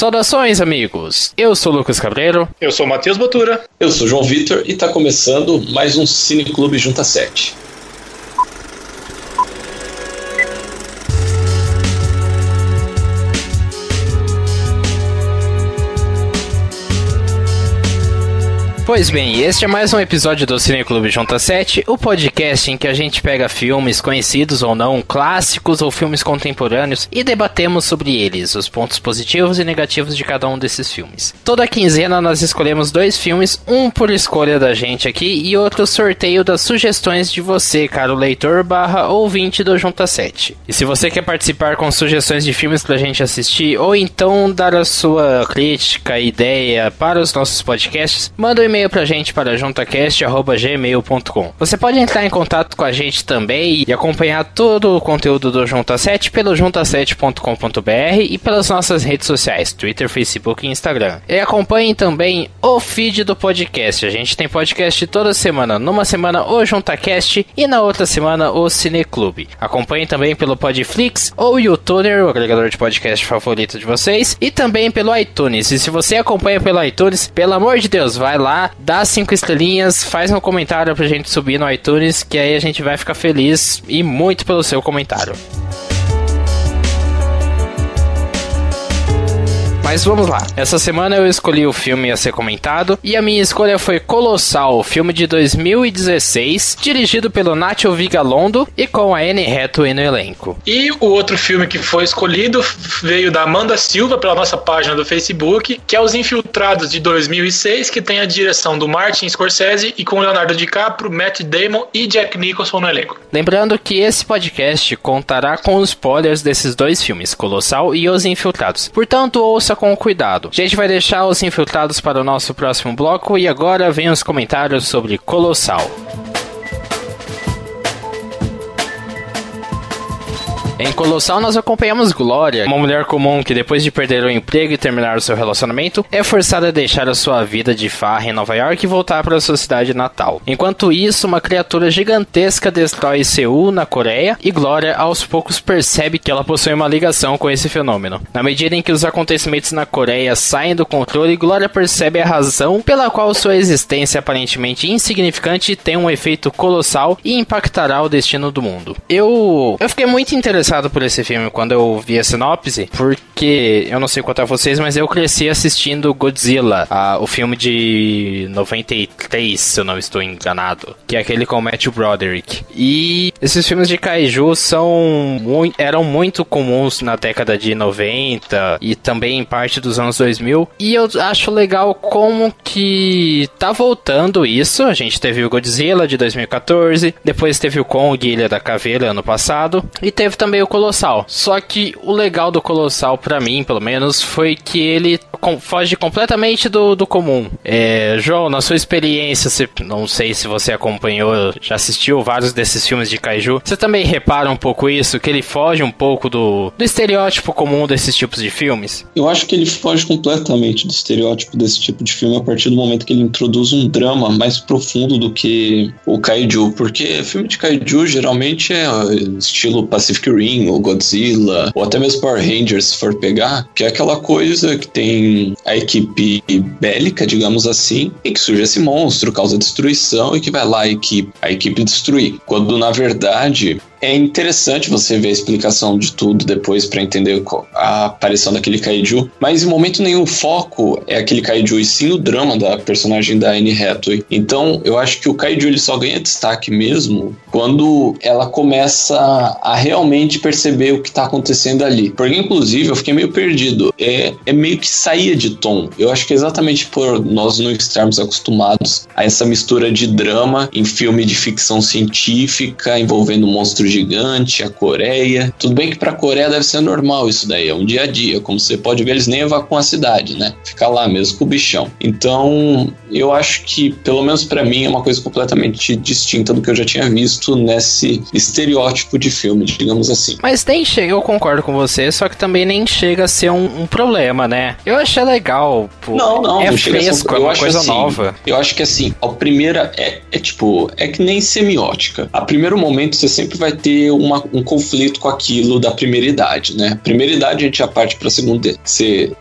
Saudações, amigos! Eu sou o Lucas Cabreiro. Eu sou o Matheus Botura. Eu sou o João Vitor e está começando mais um Cine Clube Junta 7. Pois bem, este é mais um episódio do Cine Clube Junta 7, o podcast em que a gente pega filmes conhecidos ou não, clássicos ou filmes contemporâneos e debatemos sobre eles, os pontos positivos e negativos de cada um desses filmes. Toda quinzena nós escolhemos dois filmes, um por escolha da gente aqui e outro sorteio das sugestões de você, caro leitor barra ouvinte do Junta 7. E se você quer participar com sugestões de filmes pra gente assistir ou então dar a sua crítica, ideia para os nossos podcasts, manda um e-mail e-mail pra gente para juntacast.gmail.com. Você pode entrar em contato com a gente também e acompanhar todo o conteúdo do Junta 7 pelo junta7.com.br e pelas nossas redes sociais, Twitter, Facebook e Instagram. E acompanhem também o feed do podcast. A gente tem podcast toda semana. Numa semana o JuntaCast e na outra semana o Cineclube. Acompanhem também pelo Podflix ou YouTuner, o agregador de podcast favorito de vocês, e também pelo iTunes. E se você acompanha pelo iTunes, pelo amor de Deus, vai lá, dá cinco estrelinhas, faz um comentário pra gente subir no iTunes, que aí a gente vai ficar feliz e muito pelo seu comentário. Mas vamos lá. Essa semana eu escolhi o filme a ser comentado e a minha escolha foi Colossal, filme de 2016, dirigido pelo Nacho Vigalondo e com a Anne Hathaway no elenco. E o outro filme que foi escolhido veio da Amanda Silva pela nossa página do Facebook, que é Os Infiltrados de 2006, que tem a direção do Martin Scorsese e com Leonardo DiCaprio, Matt Damon e Jack Nicholson no elenco. Lembrando que esse podcast contará com os spoilers desses dois filmes, Colossal e Os Infiltrados. Portanto, ouça com cuidado. A gente vai deixar os infiltrados para o nosso próximo bloco e agora vem os comentários sobre Colossal. Em Colossal, nós acompanhamos Glória, uma mulher comum que, depois de perder o emprego e terminar o seu relacionamento, é forçada a deixar a sua vida de farra em Nova York e voltar para sua cidade natal. Enquanto isso, uma criatura gigantesca destrói Seul, na Coreia, e Glória aos poucos percebe que ela possui uma ligação com esse fenômeno. Na medida em que os acontecimentos na Coreia saem do controle, Glória percebe a razão pela qual sua existência aparentemente insignificante tem um efeito colossal e impactará o destino do mundo. Eu, eu fiquei muito interessado interessado por esse filme quando eu vi a sinopse, porque eu não sei a vocês, mas eu cresci assistindo Godzilla, a, o filme de 93, se eu não estou enganado, que é aquele com Matthew Broderick. E esses filmes de kaiju são muito, eram muito comuns na década de 90 e também em parte dos anos 2000. E eu acho legal como que tá voltando isso. A gente teve o Godzilla de 2014, depois teve o Kong Ilha da Caveira ano passado e teve também meio Colossal. Só que o legal do Colossal, para mim, pelo menos, foi que ele foge completamente do, do comum. É, João, na sua experiência, você, não sei se você acompanhou, já assistiu vários desses filmes de Kaiju, você também repara um pouco isso, que ele foge um pouco do, do estereótipo comum desses tipos de filmes? Eu acho que ele foge completamente do estereótipo desse tipo de filme a partir do momento que ele introduz um drama mais profundo do que o Kaiju, porque filme de Kaiju geralmente é estilo Pacific Rim, ou Godzilla, ou até mesmo Power Rangers, se for pegar, que é aquela coisa que tem a equipe bélica, digamos assim, e que surge esse monstro, causa destruição e que vai lá a equipe, a equipe destruir. Quando na verdade é interessante você ver a explicação de tudo depois para entender a aparição daquele kaiju, mas em momento nenhum o foco é aquele kaiju e sim o drama da personagem da Anne Hathaway. Então, eu acho que o kaiju ele só ganha destaque mesmo quando ela começa a realmente perceber o que tá acontecendo ali. Porque inclusive eu fiquei meio perdido. É, é meio que saía de tom. Eu acho que é exatamente por nós não estarmos acostumados a essa mistura de drama em filme de ficção científica envolvendo monstros gigante, a Coreia. Tudo bem que para a Coreia deve ser normal isso daí, é um dia a dia. Como você pode ver, eles nem evacuam a cidade, né? Fica lá mesmo com o bichão. Então, eu acho que, pelo menos para mim, é uma coisa completamente distinta do que eu já tinha visto nesse estereótipo de filme, digamos assim. Mas nem chega, eu concordo com você, só que também nem chega a ser um, um problema, né? Eu achei legal. Pô, não, não, é não fresco, é uma coisa assim, nova. Eu acho que assim, a primeira é, é tipo, é que nem semiótica. A primeiro momento você sempre vai ter uma, um conflito com aquilo da primeira idade, né? Primeira idade a gente já parte para segunda,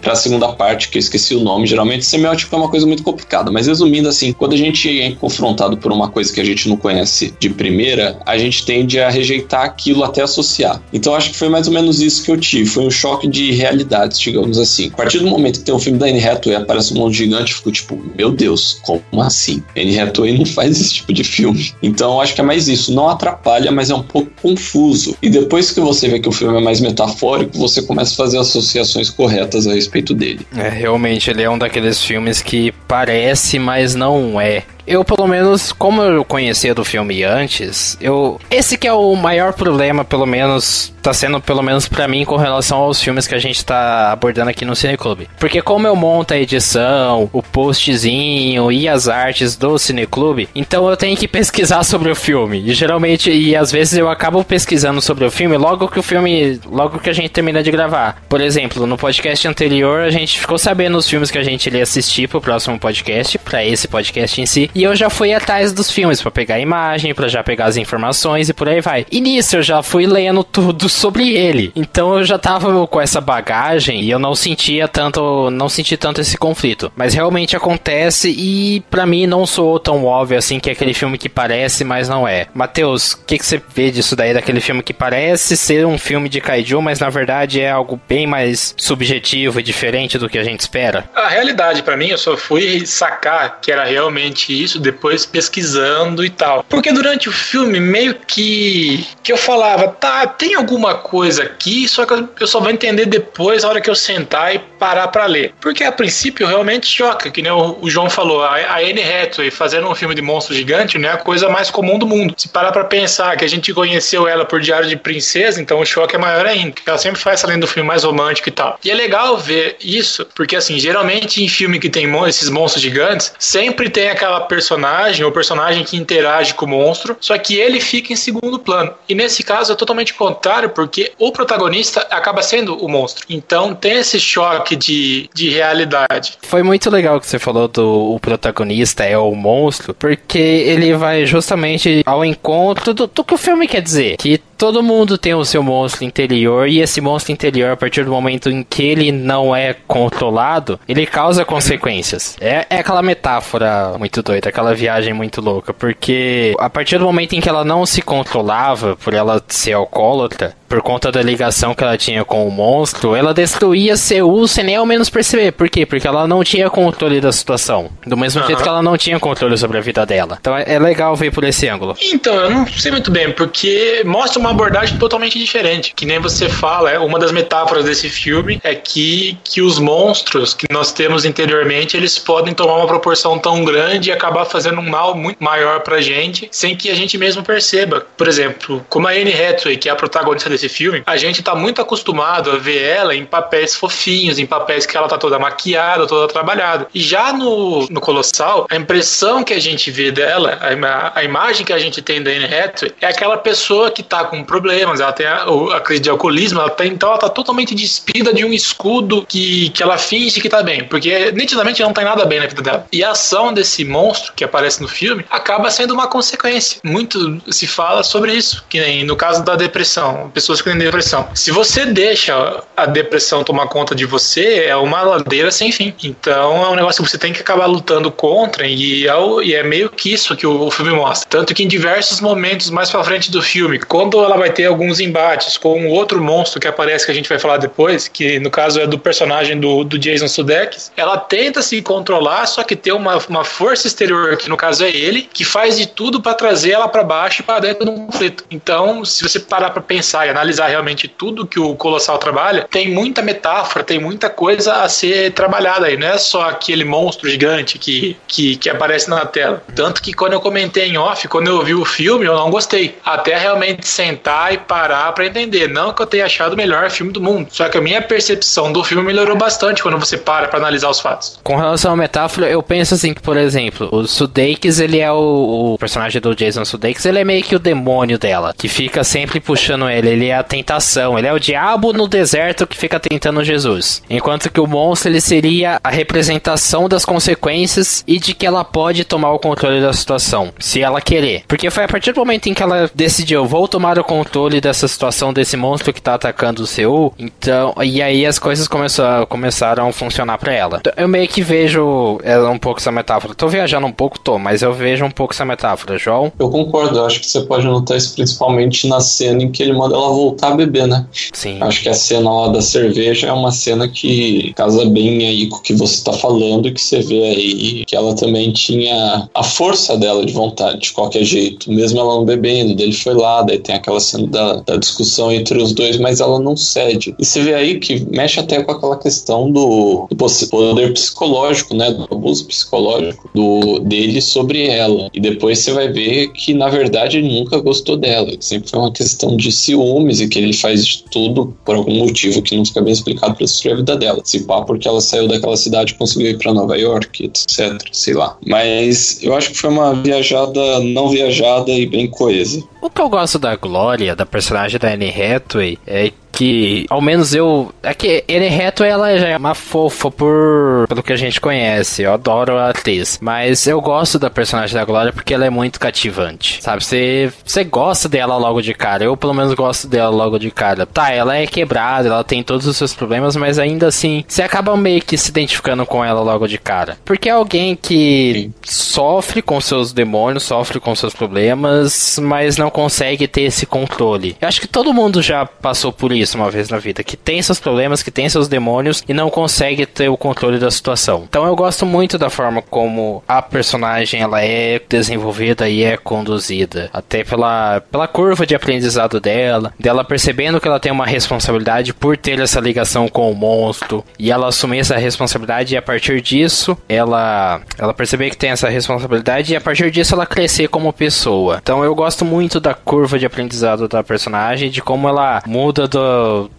para segunda parte que eu esqueci o nome. Geralmente semiótico é uma coisa muito complicada, mas resumindo assim, quando a gente é confrontado por uma coisa que a gente não conhece de primeira, a gente tende a rejeitar aquilo até associar. Então acho que foi mais ou menos isso que eu tive, foi um choque de realidades, digamos assim. A partir do momento que tem um filme da Anne Hathaway aparece um monte gigante, fico tipo, meu Deus, como assim? Anne Hathaway não faz esse tipo de filme. Então acho que é mais isso, não atrapalha, mas é um pouco confuso. E depois que você vê que o filme é mais metafórico, você começa a fazer associações corretas a respeito dele. É, realmente, ele é um daqueles filmes que parece, mas não é eu pelo menos, como eu conhecia do filme antes, eu esse que é o maior problema, pelo menos tá sendo pelo menos para mim com relação aos filmes que a gente tá abordando aqui no Cineclube. Porque como eu monto a edição, o postzinho e as artes do Cineclube, então eu tenho que pesquisar sobre o filme. E geralmente e às vezes eu acabo pesquisando sobre o filme logo que o filme, logo que a gente termina de gravar. Por exemplo, no podcast anterior a gente ficou sabendo os filmes que a gente iria assistir pro próximo podcast, para esse podcast em si. E eu já fui atrás dos filmes para pegar a imagem, para já pegar as informações e por aí vai. E nisso eu já fui lendo tudo sobre ele. Então eu já tava com essa bagagem e eu não sentia tanto, não senti tanto esse conflito. Mas realmente acontece e para mim não sou tão óbvio assim que é aquele filme que parece, mas não é. Matheus, o que, que você vê disso daí, daquele filme que parece ser um filme de kaiju, mas na verdade é algo bem mais subjetivo e diferente do que a gente espera? A realidade para mim, eu só fui sacar que era realmente isso isso depois pesquisando e tal. Porque durante o filme, meio que, que eu falava, tá, tem alguma coisa aqui, só que eu só vou entender depois, na hora que eu sentar e parar para ler. Porque a princípio realmente choca, que nem o, o João falou, a, a Anne Hathaway fazendo um filme de monstro gigante não é a coisa mais comum do mundo. Se parar pra pensar que a gente conheceu ela por Diário de Princesa, então o choque é maior ainda. Ela sempre faz lenda do filme mais romântico e tal. E é legal ver isso, porque assim, geralmente em filme que tem esses monstros gigantes, sempre tem aquela personagem, ou personagem que interage com o monstro, só que ele fica em segundo plano. E nesse caso é totalmente contrário, porque o protagonista acaba sendo o monstro. Então tem esse choque de, de realidade. Foi muito legal que você falou do o protagonista é o monstro, porque ele vai justamente ao encontro do, do que o filme quer dizer. Que todo mundo tem o seu monstro interior e esse monstro interior, a partir do momento em que ele não é controlado, ele causa consequências. É, é aquela metáfora muito doida, aquela viagem muito louca, porque a partir do momento em que ela não se controlava por ela ser alcoólatra, por conta da ligação que ela tinha com o monstro, ela destruía Seul sem nem ao menos perceber. Por quê? Porque ela não tinha controle da situação. Do mesmo uhum. jeito que ela não tinha controle sobre a vida dela. Então é, é legal ver por esse ângulo. Então, eu não sei muito bem, porque mostra uma abordagem totalmente diferente. Que nem você fala, é uma das metáforas desse filme é que, que os monstros que nós temos interiormente, eles podem tomar uma proporção tão grande e acabar fazendo um mal muito maior pra gente, sem que a gente mesmo perceba. Por exemplo, como a Anne Hathaway, que é a protagonista desse desse filme, a gente tá muito acostumado a ver ela em papéis fofinhos, em papéis que ela tá toda maquiada, toda trabalhada. E já no, no Colossal, a impressão que a gente vê dela, a, a imagem que a gente tem da Anne Hathaway, é aquela pessoa que tá com problemas, ela tem a, a crise de alcoolismo, ela tem, então ela tá totalmente despida de um escudo que, que ela finge que tá bem, porque nitidamente não tem nada bem na vida dela. E a ação desse monstro que aparece no filme acaba sendo uma consequência. Muito se fala sobre isso, que nem no caso da depressão. Pessoas que têm depressão. Se você deixa a depressão tomar conta de você, é uma ladeira sem fim. Então é um negócio que você tem que acabar lutando contra e é, e é meio que isso que o, o, filme mostra. Tanto que em diversos momentos mais pra frente do filme, quando ela vai ter alguns embates com outro monstro que aparece que a gente vai falar depois, que no caso é do personagem do, do Jason Sudeikis, ela tenta se controlar, só que tem uma, uma força exterior, que no caso é ele, que faz de tudo para trazer ela para baixo e para dentro de um conflito. Então, se você parar para pensar e analisar realmente tudo que o Colossal trabalha, tem muita metáfora, tem muita coisa a ser trabalhada aí. Não é só aquele monstro gigante que, que, que aparece na tela. Tanto que quando eu comentei em off, quando eu vi o filme, eu não gostei. Até realmente sentar e parar para entender. Não que eu tenha achado o melhor filme do mundo. Só que a minha percepção do filme melhorou bastante quando você para para analisar os fatos. Com relação à metáfora, eu penso assim que, por exemplo, o Sudeikis, ele é o, o personagem do Jason Sudeikis, ele é meio que o demônio dela, que fica sempre puxando ele. Ele é a tentação. Ele é o diabo no deserto que fica tentando Jesus. Enquanto que o monstro ele seria a representação das consequências e de que ela pode tomar o controle da situação, se ela querer. Porque foi a partir do momento em que ela decidiu, vou tomar o controle dessa situação desse monstro que tá atacando o Seul. Então, e aí as coisas começaram, começaram a funcionar para ela. Então, eu meio que vejo ela é, um pouco essa metáfora. Tô viajando um pouco, tô, mas eu vejo um pouco essa metáfora, João. Eu concordo, eu acho que você pode notar isso principalmente na cena em que ele manda ela voltar a beber, né? Sim. Acho que a cena lá da cerveja é uma cena que casa bem aí com o que você tá falando, que você vê aí que ela também tinha a força dela de vontade, de qualquer jeito, mesmo ela não bebendo, dele foi lá, daí tem aquela cena da, da discussão entre os dois, mas ela não cede. E você vê aí que mexe até com aquela questão do, do poder psicológico, né? Do abuso psicológico do, dele sobre ela. E depois você vai ver que, na verdade, ele nunca gostou dela. Sempre foi uma questão de ciúmes e que ele faz de tudo por algum motivo que não fica bem explicado para destruir a vida dela. Se pá, porque ela saiu daquela cidade e conseguiu ir para Nova York, etc. Sei lá. Mas eu acho que foi uma viajada não viajada e bem coesa. O que eu gosto da Glória, da personagem da Anne Hathaway, é que, ao menos eu. É que Anne Hathaway ela já é uma fofa por pelo que a gente conhece. Eu adoro a atriz. Mas eu gosto da personagem da Glória porque ela é muito cativante. Sabe? Você, você gosta dela logo de cara. Eu, pelo menos, gosto dela logo de cara. Tá, ela é quebrada, ela tem todos os seus problemas, mas ainda assim, você acaba meio que se identificando com ela logo de cara. Porque é alguém que sofre com seus demônios, sofre com seus problemas, mas não consegue ter esse controle. Eu acho que todo mundo já passou por isso uma vez na vida, que tem seus problemas, que tem seus demônios e não consegue ter o controle da situação. Então eu gosto muito da forma como a personagem ela é desenvolvida e é conduzida, até pela, pela curva de aprendizado dela, dela percebendo que ela tem uma responsabilidade por ter essa ligação com o monstro e ela assumir essa responsabilidade e a partir disso ela ela perceber que tem essa responsabilidade e a partir disso ela crescer como pessoa. Então eu gosto muito da curva de aprendizado da personagem, de como ela muda do,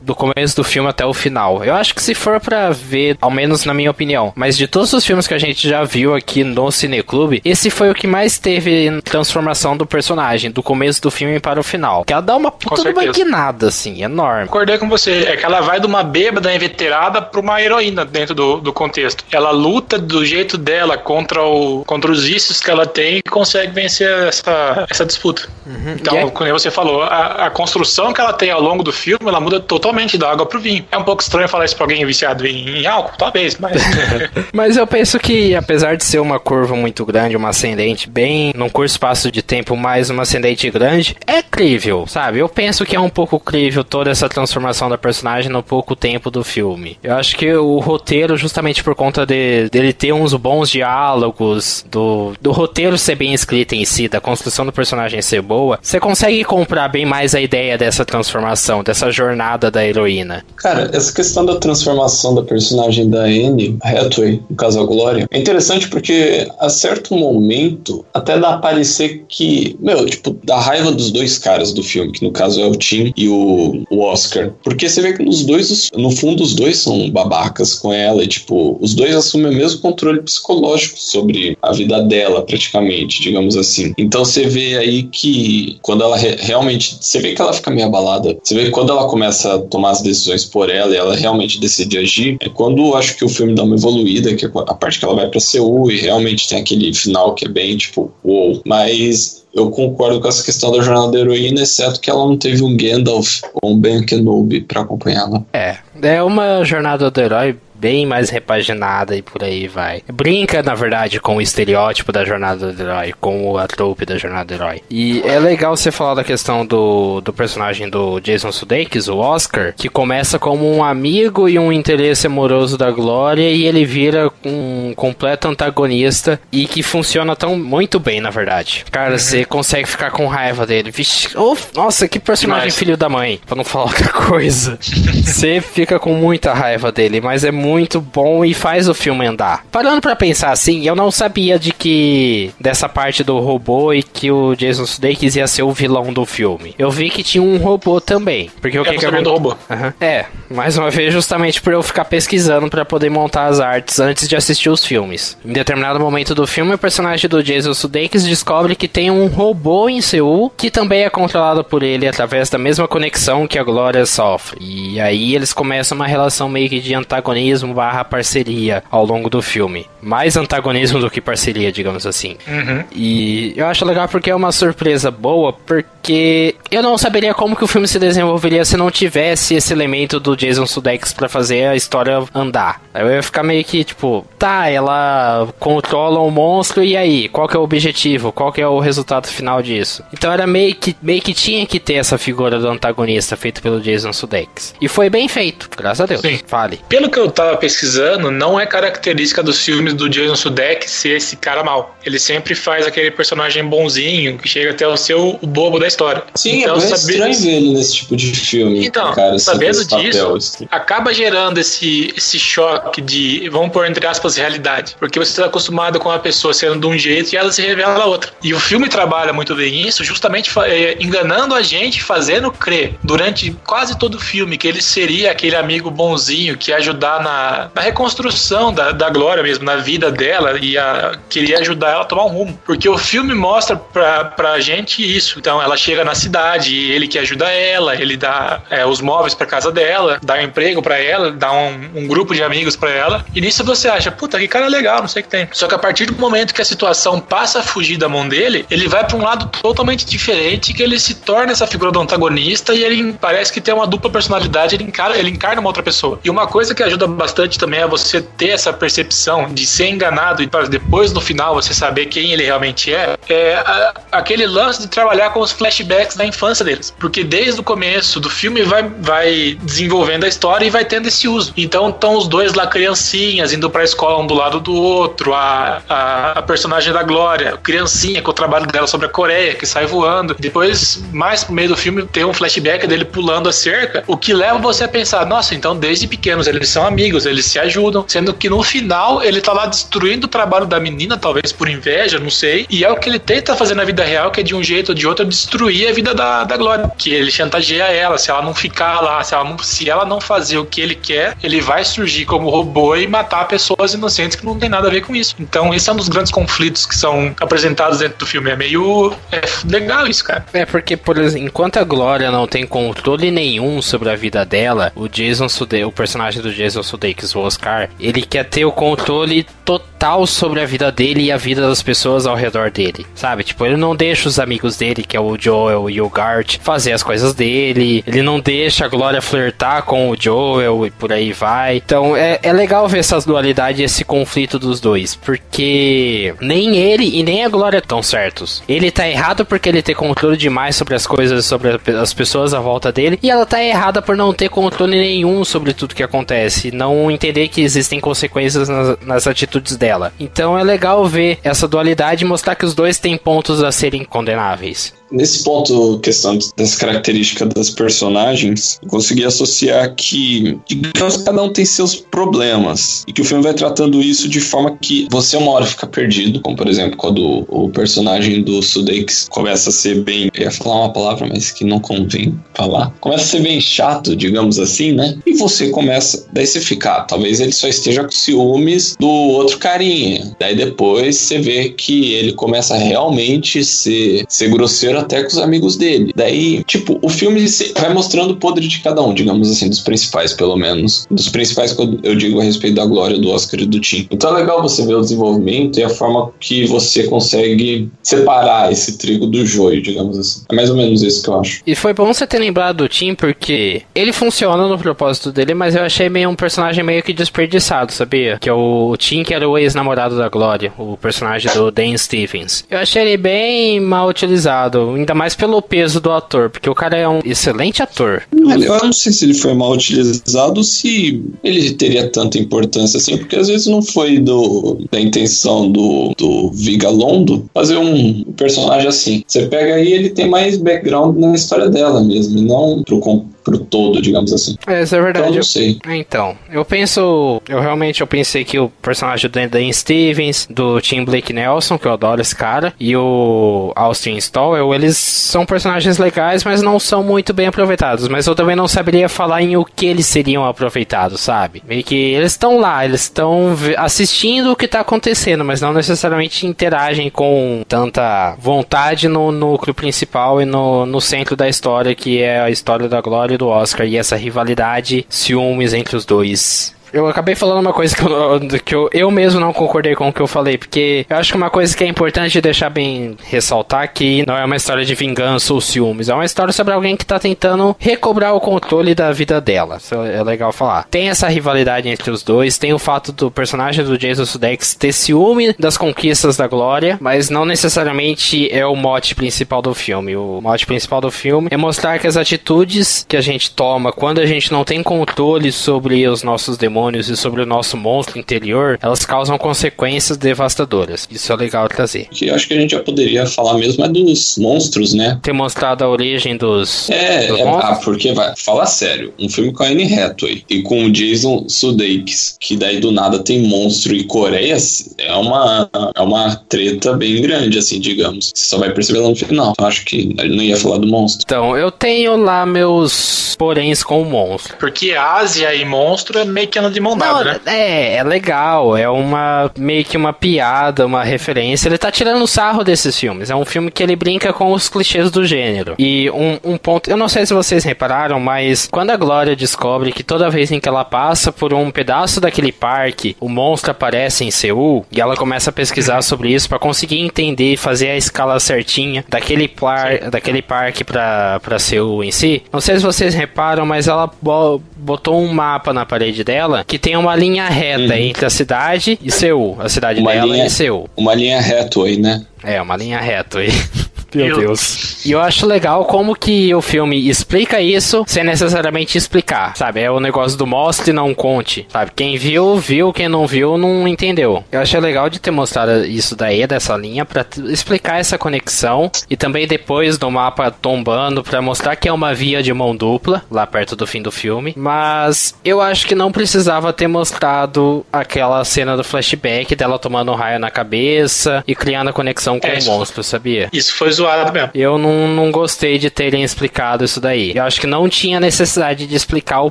do começo do filme até o final. Eu acho que se for para ver, ao menos na minha opinião, mas de todos os filmes que a gente já viu aqui no Cineclube, esse foi o que mais teve transformação do personagem, do começo do filme para o final. Que ela dá uma puta de uma guinada, assim, enorme. Concordei com você, é que ela vai de uma bêbada inveterada pra uma heroína dentro do, do contexto. Ela luta do jeito dela contra, o, contra os vícios que ela tem e consegue vencer essa, essa disputa. Uhum. Então, é... como você falou, a, a construção que ela tem ao longo do filme, ela muda totalmente da água pro vinho. É um pouco estranho falar isso pra alguém viciado em, em álcool, talvez, mas. mas eu penso que, apesar de ser uma curva muito grande, uma ascendente bem num curto espaço de tempo, mais uma ascendente grande, é crível, sabe? Eu penso que é um pouco crível toda essa transformação da personagem no pouco tempo do filme. Eu acho que o roteiro, justamente por conta de, dele ter uns bons diálogos, do, do roteiro ser bem escrito em si, da construção do personagem ser boa, você consegue comprar bem mais a ideia dessa transformação, dessa jornada da heroína. Cara, essa questão da transformação da personagem da Anne Hathaway, no caso a Glória, é interessante porque a certo momento até dá a parecer que, meu, tipo, dá raiva dos dois caras do filme, que no caso é o Tim e o, o Oscar. Porque você vê que nos dois, no fundo, os dois são babacas com ela e, tipo, os dois assumem o mesmo controle psicológico sobre a vida dela, praticamente, digamos assim. Então você vê aí que quando ela re realmente. Você vê que ela fica meio abalada. Você vê que quando ela começa a tomar as decisões por ela e ela realmente decide agir, é quando acho que o filme dá uma evoluída, que é a parte que ela vai para Seul e realmente tem aquele final que é bem tipo, uou. Mas eu concordo com essa questão da jornada da heroína, exceto que ela não teve um Gandalf ou um Ben Kenobi para acompanhá-la. É, é uma jornada do herói bem mais repaginada e por aí vai. Brinca, na verdade, com o estereótipo da jornada do herói, com a trope da jornada do herói. E é legal você falar da questão do, do personagem do Jason Sudeikis, o Oscar, que começa como um amigo e um interesse amoroso da Glória e ele vira um completo antagonista e que funciona tão muito bem, na verdade. Cara, uhum. você consegue ficar com raiva dele. Vixe, oh, nossa, que personagem Demais. filho da mãe, pra não falar outra coisa. Você fica com muita raiva dele, mas é muito muito bom e faz o filme andar. Parando para pensar assim, eu não sabia de que dessa parte do robô e que o Jason Sudeikis ia ser o vilão do filme. Eu vi que tinha um robô também, porque o é, que que eu... do robô. Uhum. É, mais uma vez justamente por eu ficar pesquisando para poder montar as artes antes de assistir os filmes. Em determinado momento do filme, o personagem do Jason Sudeikis descobre que tem um robô em Seul que também é controlado por ele através da mesma conexão que a Glória sofre. E aí eles começam uma relação meio que de antagonismo antagonismo barra parceria ao longo do filme. Mais antagonismo do que parceria, digamos assim. Uhum. E eu acho legal porque é uma surpresa boa, porque eu não saberia como que o filme se desenvolveria se não tivesse esse elemento do Jason Sudeikis para fazer a história andar. Eu ia ficar meio que tipo, tá, ela controla um monstro e aí, qual que é o objetivo? Qual que é o resultado final disso? Então era meio que meio que tinha que ter essa figura do antagonista feito pelo Jason Sudeikis. E foi bem feito, graças a Deus. Sim. Fale. Pelo que eu tava pesquisando, não é característica dos filmes do Jason Sudeikis ser esse cara mal. Ele sempre faz aquele personagem bonzinho que chega até o seu bobo da história. Sim, então, é bem sabe- estranho ver ele nesse tipo de filme. Então, cara, assim, sabendo papel, disso, assim. acaba gerando esse, esse choque de, vamos pôr entre aspas, realidade. Porque você está acostumado com a pessoa sendo de um jeito e ela se revela outra. E o filme trabalha muito bem isso, justamente eh, enganando a gente, fazendo crer durante quase todo o filme que ele seria aquele amigo bonzinho que ia ajudar na, na reconstrução da, da Glória mesmo, na vida dela e a, queria ajudar ela a tomar um rumo. Porque o filme mostra pra, pra gente isso. Então ela chega na cidade e ele que ajuda ela, ele dá é, os móveis pra casa dela, dá um emprego pra ela, dá um, um grupo de amigos pra ela. E nisso você acha, puta, que cara legal, não sei o que tem. Só que a partir do momento que a situação passa a fugir da mão dele, ele vai pra um lado totalmente diferente, que ele se torna essa figura do antagonista e ele parece que tem uma dupla personalidade, ele encara, ele encarna uma outra pessoa. E uma coisa que ajuda bastante também é você ter essa percepção de ser enganado e para depois no final você saber quem ele realmente é, é a- aquele lance de trabalhar com os flashbacks da infância deles. Porque desde o começo do filme vai, vai desenvolvendo a história e vai tendo esse uso. Então estão os dois lá criancinhas indo pra escola um do lado do outro, a, a, a personagem da Glória, criancinha com o trabalho dela sobre a Coreia, que sai voando. Depois, mais pro meio do filme, tem um flashback dele pulando a cerca, o que leva você a pensar, nossa, então desde pequenos eles são amigos, eles se ajudam, sendo que no final ele tá lá destruindo o trabalho da menina, talvez por inveja, não sei, e é o que ele tenta fazer na vida real, que é de um jeito ou de outro destruir a vida da, da Glória, que ele chantageia ela, se ela não ficar lá, se ela não, se ela não fazer o que ele quer, ele vai surgir como robô e matar pessoas inocentes que não tem nada a ver com isso. Então esse é um dos grandes conflitos que são apresentados dentro do filme, é meio é legal isso, cara. É porque, por exemplo, enquanto a Glória não tem controle nenhum sobre a vida dela, o Jason Sude o personagem do Jason Sudeikis, o Oscar, ele quer ter o controle total sobre a vida dele e a vida das pessoas ao redor dele, sabe? Tipo, ele não deixa os amigos dele, que é o Joel e o Gart, fazer as coisas dele, ele não deixa a Glória flertar com o Joel e por aí vai. Então, é, é legal ver essas dualidades e esse conflito dos dois, porque nem ele e nem a Glória estão certos. Ele tá errado porque ele tem controle demais sobre as coisas, sobre as pessoas à volta dele, e ela tá errada por não ter controle nenhum sobre tudo que acontece, não entender que existem consequências nas, nas atitudes dela. Então é legal ver essa dualidade e mostrar que os dois têm pontos a serem condenáveis. Nesse ponto, questão das características das personagens, eu consegui associar que, digamos, cada um tem seus problemas. E que o filme vai tratando isso de forma que você uma hora fica perdido, como por exemplo, quando o personagem do Sudeikis começa a ser bem. Eu ia falar uma palavra, mas que não convém falar. Começa a ser bem chato, digamos assim, né? E você começa. Daí você fica, ah, talvez ele só esteja com ciúmes do outro carinha. Daí depois você vê que ele começa a realmente ser, ser grosseiro até com os amigos dele. Daí, tipo, o filme vai mostrando o podre de cada um, digamos assim, dos principais, pelo menos. Dos principais que eu digo a respeito da Glória, do Oscar e do Tim. Então é legal você ver o desenvolvimento e a forma que você consegue separar esse trigo do joio, digamos assim. É mais ou menos isso que eu acho. E foi bom você ter lembrado do Tim, porque ele funciona no propósito dele, mas eu achei meio um personagem meio que desperdiçado, sabia? Que é o Tim, que era o ex-namorado da Glória, o personagem do Dan Stevens. Eu achei ele bem mal utilizado, ainda mais pelo peso do ator, porque o cara é um excelente ator. Eu não sei se ele foi mal utilizado, se ele teria tanta importância assim, porque às vezes não foi do, da intenção do, do Vigalondo fazer um personagem assim. Você pega aí, ele tem mais background na história dela mesmo, não pro, pro todo, digamos assim. É, isso é Então eu verdade. não sei. Então, eu penso, eu realmente eu pensei que o personagem do Dan Stevens, do Tim Blake Nelson, que eu adoro esse cara, e o Austin Stowell, eles são personagens legais, mas não são muito bem aproveitados. Mas eu também não saberia falar em o que eles seriam aproveitados, sabe? Meio que eles estão lá, eles estão assistindo o que tá acontecendo, mas não necessariamente interagem com tanta vontade no núcleo principal e no, no centro da história, que é a história da Glória do Oscar, e essa rivalidade, ciúmes entre os dois. Eu acabei falando uma coisa que, eu, que eu, eu mesmo não concordei com o que eu falei, porque eu acho que uma coisa que é importante deixar bem ressaltar que não é uma história de vingança ou ciúmes, é uma história sobre alguém que tá tentando recobrar o controle da vida dela. Isso é legal falar. Tem essa rivalidade entre os dois, tem o fato do personagem do Jason Sudeikis ter ciúme das conquistas da Glória, mas não necessariamente é o mote principal do filme. O mote principal do filme é mostrar que as atitudes que a gente toma quando a gente não tem controle sobre os nossos demônios e sobre o nosso monstro interior, elas causam consequências devastadoras. Isso é legal trazer. Que eu acho que a gente já poderia falar mesmo é dos monstros, né? Ter mostrado a origem dos. É, dos é monstros. ah, porque vai, fala sério, um filme com a Anne Hathaway e com o Jason Sudeikis, que daí do nada tem monstro e Coreias, é uma, é uma treta bem grande, assim, digamos. Você só vai perceber lá no final. Eu acho que não ia falar do monstro. Então, eu tenho lá meus poréns com o monstro. Porque Ásia e monstro é meio que anda de mão dada, né? é, é legal, é uma meio que uma piada, uma referência. Ele tá tirando sarro desses filmes. É um filme que ele brinca com os clichês do gênero. E um, um ponto, eu não sei se vocês repararam, mas quando a Glória descobre que toda vez em que ela passa por um pedaço daquele parque, o monstro aparece em Seul, e ela começa a pesquisar sobre isso para conseguir entender e fazer a escala certinha daquele, par, daquele parque pra, pra Seul em si. Não sei se vocês reparam, mas ela bo- botou um mapa na parede dela que tem uma linha reta entre a cidade e Seul. A cidade Uma dela linha- e Seul. Uma linha Hathaway, né? É, uma linha reta aí. Meu Meu Deus. E eu acho legal como que o filme explica isso sem necessariamente explicar, sabe? É o negócio do mostre e não conte, sabe? Quem viu, viu, quem não viu, não entendeu. Eu achei legal de ter mostrado isso daí, dessa linha, pra t- explicar essa conexão e também depois do mapa tombando pra mostrar que é uma via de mão dupla, lá perto do fim do filme. Mas eu acho que não precisava ter mostrado aquela cena do flashback dela tomando um raio na cabeça e criando a conexão com É, o monstro, sabia? Isso foi zoado mesmo. Eu não, não gostei de terem explicado isso daí. Eu acho que não tinha necessidade de explicar o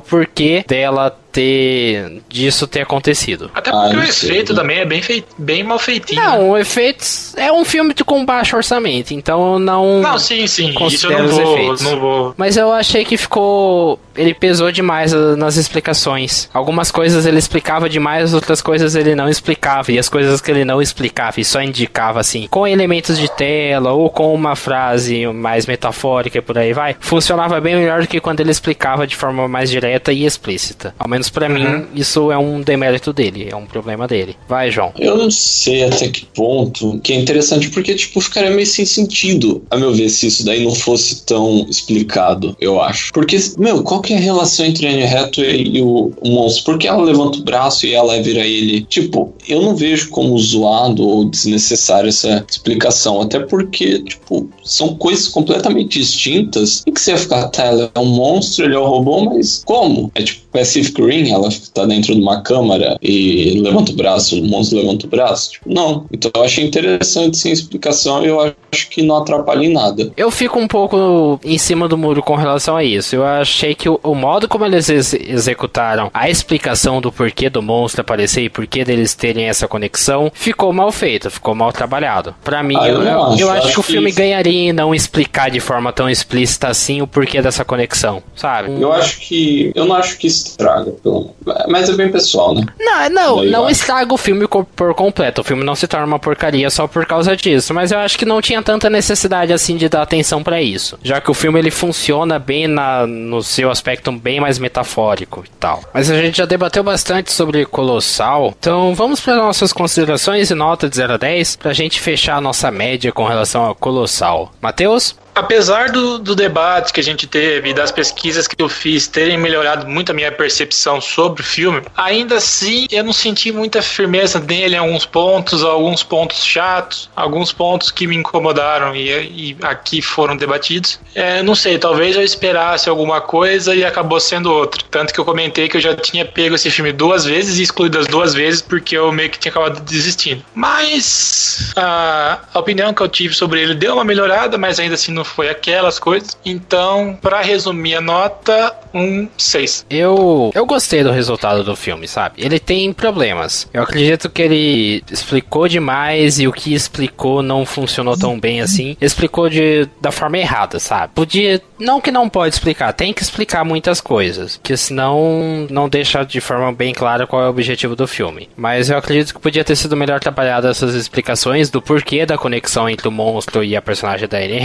porquê dela ter. disso ter acontecido. Até Ah, porque o não sei. efeito também é bem, fei- bem mal feitinho. né? Não, o efeitos. É um filme de- com baixo orçamento, então eu não. Não, sim, sim. Isso eu não vou, não vou. Mas eu achei que ficou. Ele pesou demais ah, nas explicações. Algumas coisas ele explicava demais, outras coisas ele não explicava. E as coisas que ele não explicava e só indicava assim, com elementos de tela ou com uma frase mais metafórica e por aí vai, funcionava bem melhor do que quando ele explicava de forma mais direta e explícita. Ao menos pra mim, isso é um demérito dele, é um problema dele. Vai, João. Eu não sei até que ponto que é interessante, porque, tipo, ficaria meio sem sentido, a meu ver, se isso daí não fosse tão explicado, eu acho. Porque, meu, qual que é a relação entre a Anne Hathaway e o, o monstro? Por que ela levanta o braço e ela vira ele? Tipo, eu não vejo como zoado ou desnecessário essa explicação, até porque, tipo, são coisas completamente distintas e que você ia ficar, tá, ela é um monstro, ele é um robô, mas como? É tipo Pacific Rim, ela tá dentro de uma câmara e levanta o braço, o monstro levanta o braço? Tipo, não. Então eu achei interessante sem explicação e eu acho que não atrapalha em nada. Eu fico um pouco em cima do muro com relação a isso. Eu achei que o, o modo como eles ex- executaram a explicação do porquê do monstro aparecer e porquê deles terem essa conexão ficou mal feito, ficou mal trabalhado. Pra mim, Ah, eu, eu acho. eu acho acho que o que- filme ganharia em não explicar de forma tão explícita assim o porquê dessa conexão, sabe? Eu acho que. Eu não acho que estraga, pelo Mas é bem pessoal, né? Não, não, Daí não vai. estraga o filme por completo. O filme não se torna uma porcaria só por causa disso. Mas eu acho que não tinha tanta necessidade assim de dar atenção pra isso. Já que o filme ele funciona bem na, no seu aspecto bem mais metafórico e tal. Mas a gente já debateu bastante sobre Colossal. Então vamos para nossas considerações e nota de 0 a 10 pra gente fechar a nossa média com relação a Colossal. Matheus? Apesar do, do debate que a gente teve e das pesquisas que eu fiz terem melhorado muito a minha percepção sobre o filme, ainda assim eu não senti muita firmeza nele em alguns pontos, alguns pontos chatos, alguns pontos que me incomodaram e, e aqui foram debatidos. É, não sei, talvez eu esperasse alguma coisa e acabou sendo outra. Tanto que eu comentei que eu já tinha pego esse filme duas vezes e excluído as duas vezes porque eu meio que tinha acabado desistindo. Mas a, a opinião que eu tive sobre ele deu uma melhorada, mas ainda assim não não foi aquelas coisas. Então, para resumir a nota, um 6. Eu, eu gostei do resultado do filme, sabe? Ele tem problemas. Eu acredito que ele explicou demais e o que explicou não funcionou tão bem assim. Explicou de, da forma errada, sabe? Podia. Não que não pode explicar, tem que explicar muitas coisas. Que senão não deixa de forma bem clara qual é o objetivo do filme. Mas eu acredito que podia ter sido melhor trabalhado essas explicações do porquê da conexão entre o monstro e a personagem da Anne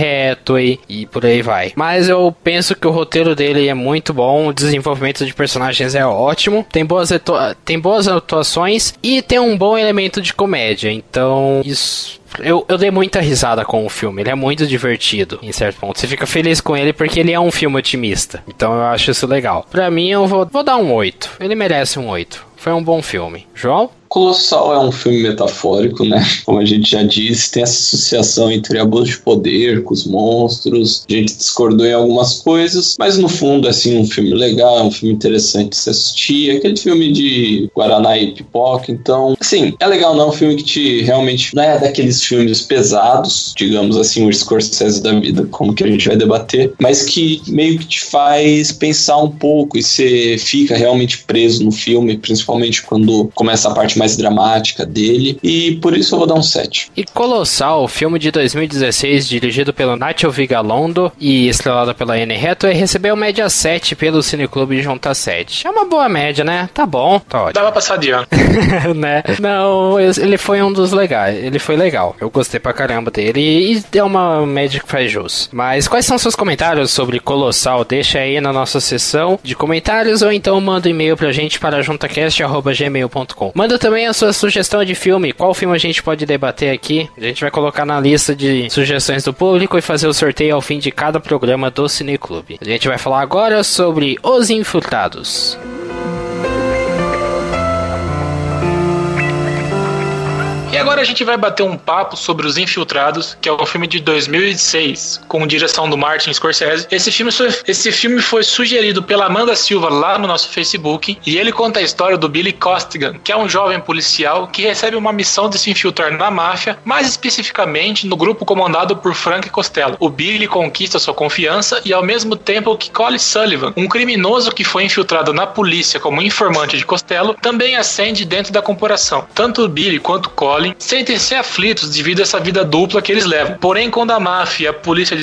e por aí vai. Mas eu penso que o roteiro dele é muito bom, o desenvolvimento de personagens é ótimo, tem boas, tem boas atuações e tem um bom elemento de comédia. Então, isso eu, eu dei muita risada com o filme. Ele é muito divertido, em certo ponto. Você fica feliz com ele porque ele é um filme otimista. Então eu acho isso legal. Pra mim, eu vou, vou dar um 8. Ele merece um 8. Foi um bom filme. João? Colossal é um filme metafórico, né? Como a gente já disse, tem essa associação entre abuso de poder com os monstros. A gente discordou em algumas coisas, mas no fundo é assim um filme legal, um filme interessante de se assistir. Aquele filme de Guaraná e pipoca. Então, assim, é legal, não é um filme que te realmente não é daqueles filmes pesados, digamos assim, o Scorsese da vida, como que a gente vai debater, mas que meio que te faz pensar um pouco e você fica realmente preso no filme, principalmente quando começa a parte mais mais dramática dele, e por isso eu vou dar um 7. E Colossal, filme de 2016, dirigido pelo Nacho Vigalondo e estrelado pela Anne Hathaway, recebeu média 7 pelo Cineclube Junta 7. É uma boa média, né? Tá bom, tá ótimo. Dava passar de ano. né? Não, ele foi um dos legais. Ele foi legal. Eu gostei pra caramba dele e é uma média que faz jus. Mas quais são seus comentários sobre Colossal? Deixa aí na nossa seção de comentários ou então manda um e-mail pra gente para juntacast.gmail.com. Manda também também a sua sugestão de filme. Qual filme a gente pode debater aqui? A gente vai colocar na lista de sugestões do público e fazer o sorteio ao fim de cada programa do Cineclube. A gente vai falar agora sobre Os Infiltrados. Agora a gente vai bater um papo sobre Os Infiltrados, que é um filme de 2006, com direção do Martin Scorsese. Esse filme, foi, esse filme foi sugerido pela Amanda Silva lá no nosso Facebook, e ele conta a história do Billy Costigan, que é um jovem policial que recebe uma missão de se infiltrar na máfia, mais especificamente no grupo comandado por Frank Costello. O Billy conquista sua confiança e ao mesmo tempo que Colin Sullivan, um criminoso que foi infiltrado na polícia como informante de Costello, também ascende dentro da corporação. Tanto o Billy quanto Colin sentem-se aflitos devido a essa vida dupla que eles levam. Porém, quando a máfia e a polícia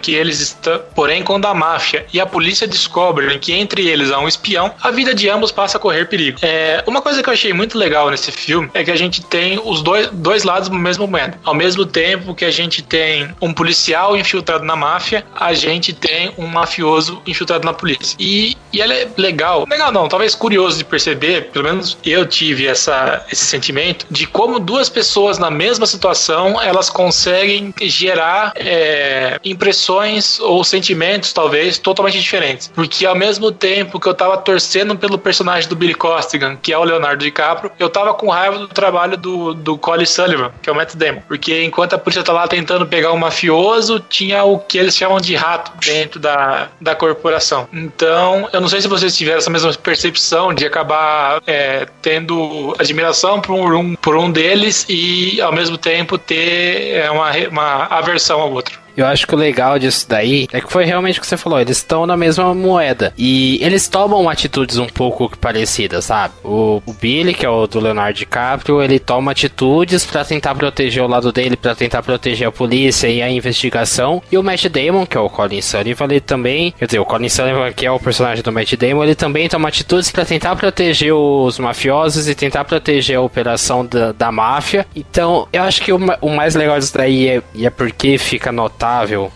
que eles estão. Porém, quando a máfia e a polícia descobrem que entre eles há um espião, a vida de ambos passa a correr perigo. É, uma coisa que eu achei muito legal nesse filme é que a gente tem os dois, dois lados no mesmo momento. Ao mesmo tempo que a gente tem um policial infiltrado na máfia, a gente tem um mafioso infiltrado na polícia. E, e ela é legal. Legal não, talvez curioso de perceber, pelo menos eu tive essa, esse sentimento, de como duas duas pessoas na mesma situação, elas conseguem gerar é, impressões ou sentimentos, talvez, totalmente diferentes. Porque ao mesmo tempo que eu tava torcendo pelo personagem do Billy Costigan, que é o Leonardo DiCaprio, eu tava com raiva do trabalho do, do Colin Sullivan, que é o Matt Damon. Porque enquanto a polícia tá lá tentando pegar um mafioso, tinha o que eles chamam de rato dentro da, da corporação. Então, eu não sei se vocês tiveram essa mesma percepção de acabar é, tendo admiração por um, por um deles deles e ao mesmo tempo ter é, uma, uma aversão ao outro. Eu acho que o legal disso daí é que foi realmente o que você falou, eles estão na mesma moeda. E eles tomam atitudes um pouco parecidas, sabe? O, o Billy, que é o do Leonardo DiCaprio, ele toma atitudes para tentar proteger o lado dele, para tentar proteger a polícia e a investigação. E o Matt Damon, que é o Colin Sullivan, ele também, quer dizer, o Colin Sullivan, que é o personagem do Matt Damon, ele também toma atitudes para tentar proteger os mafiosos e tentar proteger a operação da, da máfia. Então, eu acho que o, o mais legal disso daí é, é porque fica notado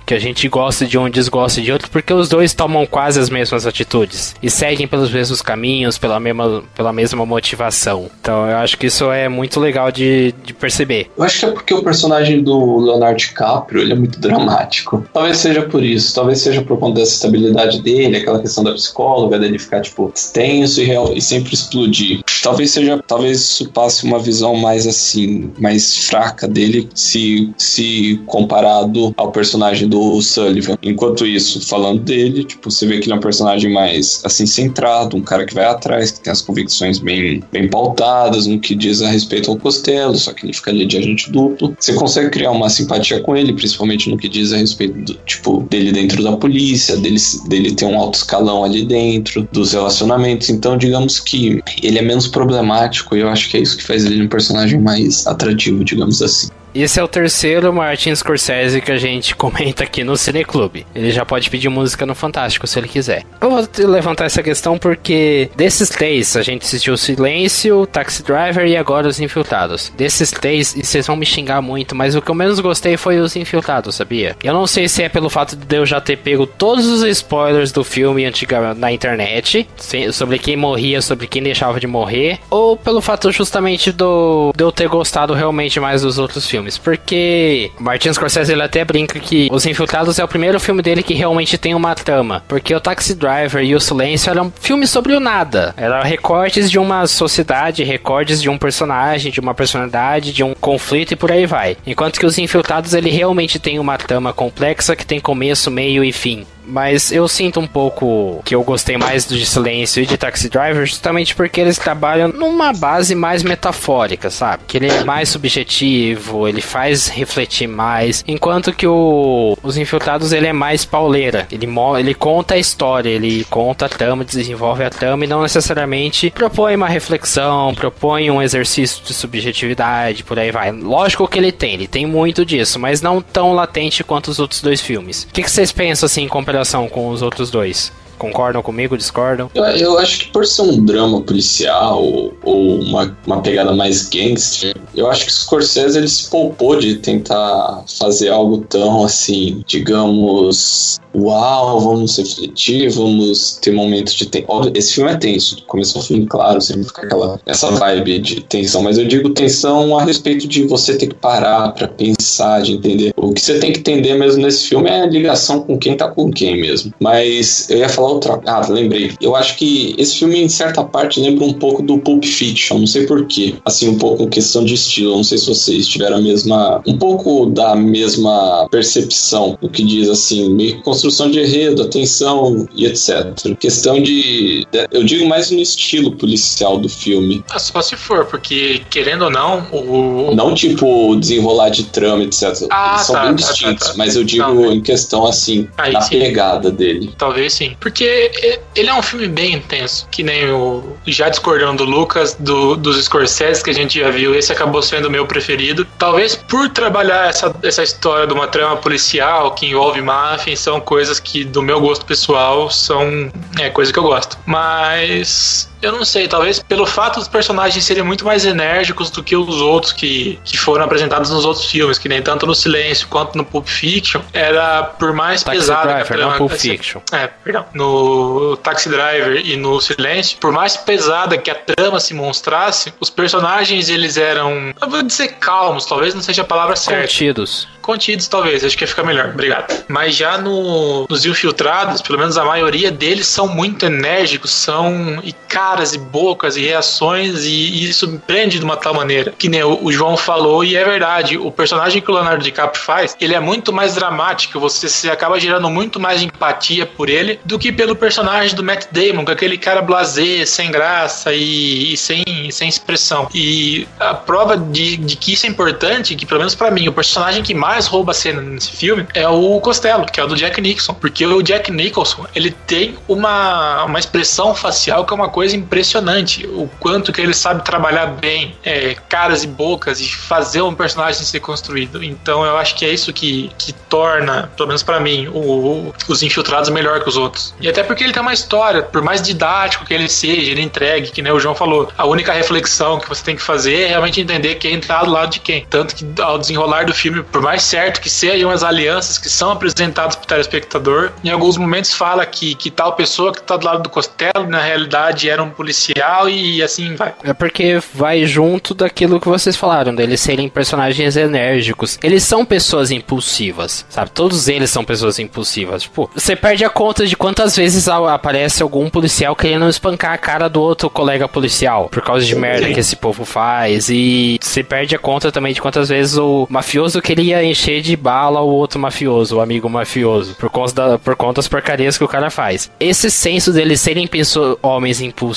que a gente gosta de um desgosta de outro, porque os dois tomam quase as mesmas atitudes e seguem pelos mesmos caminhos, pela mesma, pela mesma motivação. Então eu acho que isso é muito legal de, de perceber. Eu acho que é porque o personagem do Leonardo DiCaprio ele é muito dramático. Talvez seja por isso, talvez seja por conta dessa estabilidade dele, aquela questão da psicóloga, dele ficar tipo tenso e, real, e sempre explodir. talvez seja, talvez isso passe uma visão mais assim, mais fraca dele se, se comparado ao personagem do Sullivan. Enquanto isso, falando dele, tipo, você vê que ele é um personagem mais assim centrado, um cara que vai atrás, que tem as convicções bem, bem pautadas no que diz a respeito ao Costello, só que ele fica ali de agente duplo. Você consegue criar uma simpatia com ele, principalmente no que diz a respeito do, tipo, dele dentro da polícia, dele, dele ter um alto escalão ali dentro, dos relacionamentos. Então, digamos que ele é menos problemático e eu acho que é isso que faz ele um personagem mais atrativo, digamos assim. Esse é o terceiro Martin Scorsese que a gente comenta aqui no Cineclube. Ele já pode pedir música no Fantástico se ele quiser. Eu vou levantar essa questão porque desses três, a gente assistiu Silêncio, Taxi Driver e agora Os Infiltrados. Desses três, e vocês vão me xingar muito, mas o que eu menos gostei foi Os Infiltrados, sabia? Eu não sei se é pelo fato de eu já ter pego todos os spoilers do filme antiga na internet, sobre quem morria, sobre quem deixava de morrer, ou pelo fato justamente do, de eu ter gostado realmente mais dos outros filmes filmes, porque Martin Scorsese ele até brinca que Os Infiltrados é o primeiro filme dele que realmente tem uma trama, porque o Taxi Driver e o Silêncio eram filmes sobre o nada, eram recortes de uma sociedade, recortes de um personagem, de uma personalidade, de um conflito e por aí vai. Enquanto que Os Infiltrados ele realmente tem uma trama complexa que tem começo, meio e fim. Mas eu sinto um pouco que eu gostei mais do de Silêncio e de Taxi Driver justamente porque eles trabalham numa base mais metafórica, sabe? Que ele é mais subjetivo, ele faz refletir mais, enquanto que o Os Infiltrados ele é mais pauleira. Ele, ele conta a história, ele conta a trama, desenvolve a trama e não necessariamente propõe uma reflexão, propõe um exercício de subjetividade, por aí vai. Lógico que ele tem, ele tem muito disso, mas não tão latente quanto os outros dois filmes. O que, vocês pensam assim, comparação comparação com os outros dois? Concordam comigo? Discordam? Eu, eu, acho que por ser um drama policial ou, ou uma, uma pegada mais gangster, eu acho que Scorsese ele se poupou de tentar fazer algo tão assim, digamos, uau, vamos refletir, vamos ter momentos de tensão. Esse filme é tenso, começou ao fim, claro, sempre fica aquela essa vibe de tensão, mas eu digo tensão a respeito de você ter que parar para pensar, de entender. O que você tem que entender mesmo nesse filme é a ligação com quem tá com quem mesmo. Mas eu ia falar outra. Ah, lembrei. Eu acho que esse filme, em certa parte, lembra um pouco do Pulp Fiction, não sei porquê. Assim, um pouco questão de estilo, não sei se vocês tiveram a mesma. um pouco da mesma percepção do que diz assim, meio que construção de enredo, atenção e etc. Questão de. Eu digo mais no estilo policial do filme. Ah, só se for, porque querendo ou não, o. Não tipo desenrolar de trama, etc. Ah, Eles são tá, bem tá, tá distintos, tá, mas eu digo não, em questão assim, Aí, sim. pegada dele. Talvez sim. Porque ele é um filme bem intenso, que nem o. Já discordando do Lucas, do, dos Scorsese que a gente já viu, esse acabou sendo o meu preferido. Talvez por trabalhar essa, essa história de uma trama policial que envolve máfia, são coisas que, do meu gosto pessoal, são é, coisa que eu gosto. Mas eu não sei, talvez pelo fato dos personagens serem muito mais enérgicos do que os outros que, que foram apresentados nos outros filmes, que nem tanto no Silêncio quanto no Pulp Fiction, era por mais Taxi pesada Driver, que a trama, não Pulp Fiction. É, perdão. No Taxi Driver e no Silêncio, por mais pesada que a trama se mostrasse, os personagens eles eram, eu vou dizer calmos, talvez não seja a palavra certa. Contidos. Contidos, talvez, acho que ia ficar melhor. Obrigado. Mas já no, nos Infiltrados, pelo menos a maioria deles são muito enérgicos, são e caras e bocas e reações, e, e isso me prende de uma tal maneira. Que nem o, o, João falou, e é verdade, o personagem que o Leonardo DiCaprio faz, ele é muito mais dramático, você se acaba gerando muito mais empatia por ele do que pelo personagem do Matt Damon, com é aquele cara blasé, sem graça e, e sem, sem expressão. E a prova de, de que isso é importante, que pelo menos para mim, o personagem que mais rouba a cena nesse filme é o Costello, que é o do Jack Nixon. Porque o Jack Nicholson, ele tem uma, uma expressão facial que é uma coisa impressionante. O quanto que ele sabe trabalhar bem é, caras e bocas e fazer um personagem ser construído. Então eu acho que é isso que, que torna, pelo menos para mim, o, o, os infiltrados melhor que os outros. E até porque ele tem uma história, por mais didático que ele seja, ele entregue, que nem o João falou, a única reflexão que você tem que fazer é realmente entender quem tá do lado de quem. Tanto que ao desenrolar do filme, por mais certo que sejam as alianças que são apresentadas para o telespectador. Em alguns momentos fala que, que tal pessoa que está do lado do Costello, na realidade, era um policial e assim vai. É porque vai junto daquilo que vocês falaram, deles serem personagens enérgicos. Eles são pessoas impulsivas, sabe? Todos eles são pessoas impulsivas. Tipo, você perde a conta de quantas vezes aparece algum policial querendo espancar a cara do outro colega policial por causa de merda que esse povo faz. E você perde a conta também de quantas vezes o mafioso queria encher de bala o outro mafioso, o amigo mafioso, por conta, da, por conta das porcarias que o cara faz. Esse senso deles serem pessoas, homens impulsivos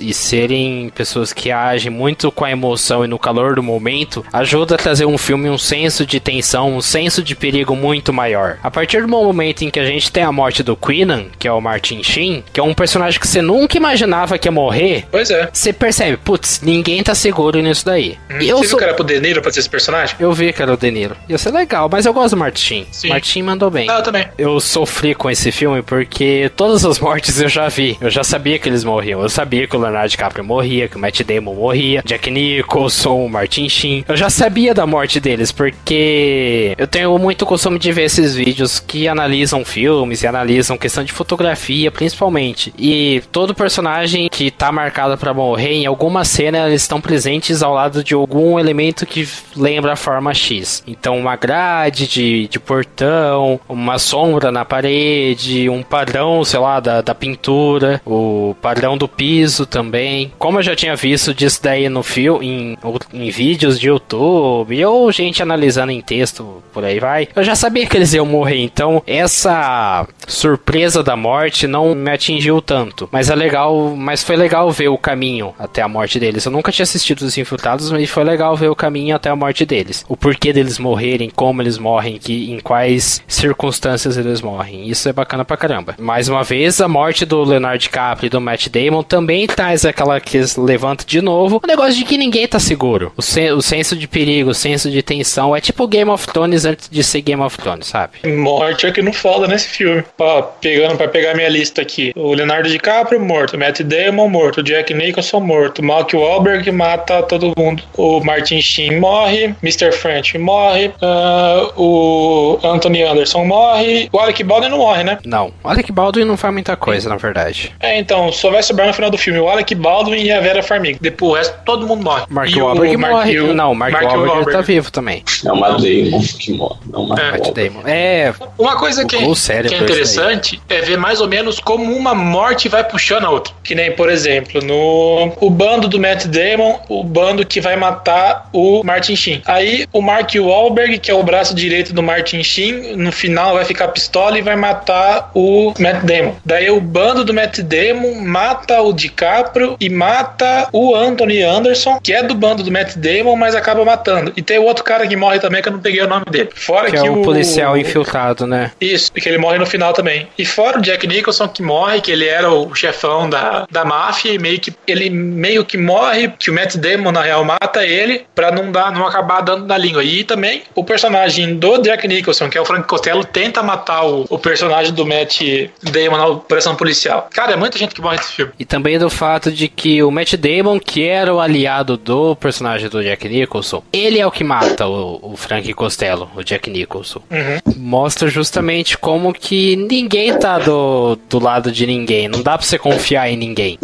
e serem pessoas que agem muito com a emoção e no calor do momento ajuda a trazer um filme um senso de tensão, um senso de perigo muito maior. A partir do momento em que a gente tem a morte do Queenan, que é o Martin Sheen, que é um personagem que você nunca imaginava que ia morrer. Pois é. Você percebe, putz, ninguém tá seguro nisso daí. Hum, eu você sou... viu que era pro De Niro pra ser esse personagem? Eu vi que era o De Niro. Ia ser legal, mas eu gosto do Martin. Sim. Martin mandou bem. Ah, eu também. Eu sofri com esse filme porque todas as mortes eu já vi. Eu já sabia que eles morriam. Eu sabia que o Leonardo DiCaprio morria, que o Matt Damon morria, Jack Nicholson, Martin Sheen. Eu já sabia da morte deles porque eu tenho muito costume de ver esses vídeos que analisam filmes e analisam questão de fotografia, principalmente. E todo personagem que tá marcado para morrer em alguma cena eles estão presentes ao lado de algum elemento que lembra a forma X. Então, uma grade de, de portão, uma sombra na parede, um padrão, sei lá, da, da pintura, o padrão do piso também. Como eu já tinha visto disso daí no filme, em, em vídeos de YouTube, ou gente analisando em texto, por aí vai, eu já sabia que eles iam morrer. Então, essa surpresa da morte não me atingiu tanto. Mas é legal, mas foi legal ver o caminho até a morte deles. Eu nunca tinha assistido os infiltrados, mas foi legal ver o caminho até a morte deles. O porquê deles morrerem, como eles morrem, que, em quais circunstâncias eles morrem. Isso é bacana pra caramba. Mais uma vez, a morte do Leonardo DiCaprio e do Matt Damon também traz aquela que levanta de novo o negócio de que ninguém tá seguro. O, sen o senso de perigo, o senso de tensão é tipo Game of Thrones antes de ser Game of Thrones, sabe? Morte é que não falta nesse filme. Ó, pegando pra pegar minha lista aqui. O Leonardo DiCaprio morto, Matt Damon morto, Jack Nicholson morto, Mark Wahlberg mata todo mundo. O Martin Sheen morre, Mr. French morre, uh, o Anthony Anderson morre, o Alec Baldwin não morre, né? Não, o Alec Baldwin não faz muita coisa, na verdade. É, então, só vai sobrar no final do filme o Alec Baldwin e a Vera Farmiga. Depois o resto, todo mundo morre. Mark e Wahlberg morre. Mark não, Mark, Mark Wahlberg, Wahlberg tá vivo também. É o Matt Damon que morre. Não, o Mark é. Matt Damon. É. Uma coisa que, que é interessante é ver mais ou menos como uma morte vai puxando a outra. Que nem, por exemplo, no o bando do Matt Damon, o bando que vai matar o Martin Sheen. Aí o Mark Wahlberg, que é o braço direito do Martin Sheen, no final vai ficar pistola e vai matar o Matt Damon. Daí o bando do Matt Damon mata o DiCaprio e mata o Anthony Anderson, que é do bando do Matt Damon, mas acaba matando. E tem o outro cara que morre também, que eu não peguei o nome dele. Fora que, que é o policial infiltrado, né? Isso, que ele morre no final também. E fora o Jack Nicholson que morre, que ele era o chefão da, da máfia e meio que ele meio que morre, que o Matt Damon na real mata ele para não dar não acabar dando na língua. E também o personagem do Jack Nicholson, que é o Frank Costello, tenta matar o, o personagem do Matt Damon na operação policial. Cara, é muita gente que morre nesse filme. E também do fato de que o Matt Damon, que era o aliado do personagem do Jack Nicholson, ele é o que mata o, o Frank Costello, o Jack Nicholson. Uhum. Mostra justamente como que ninguém tá do, do lado de ninguém. Não dá pra você confiar em ninguém.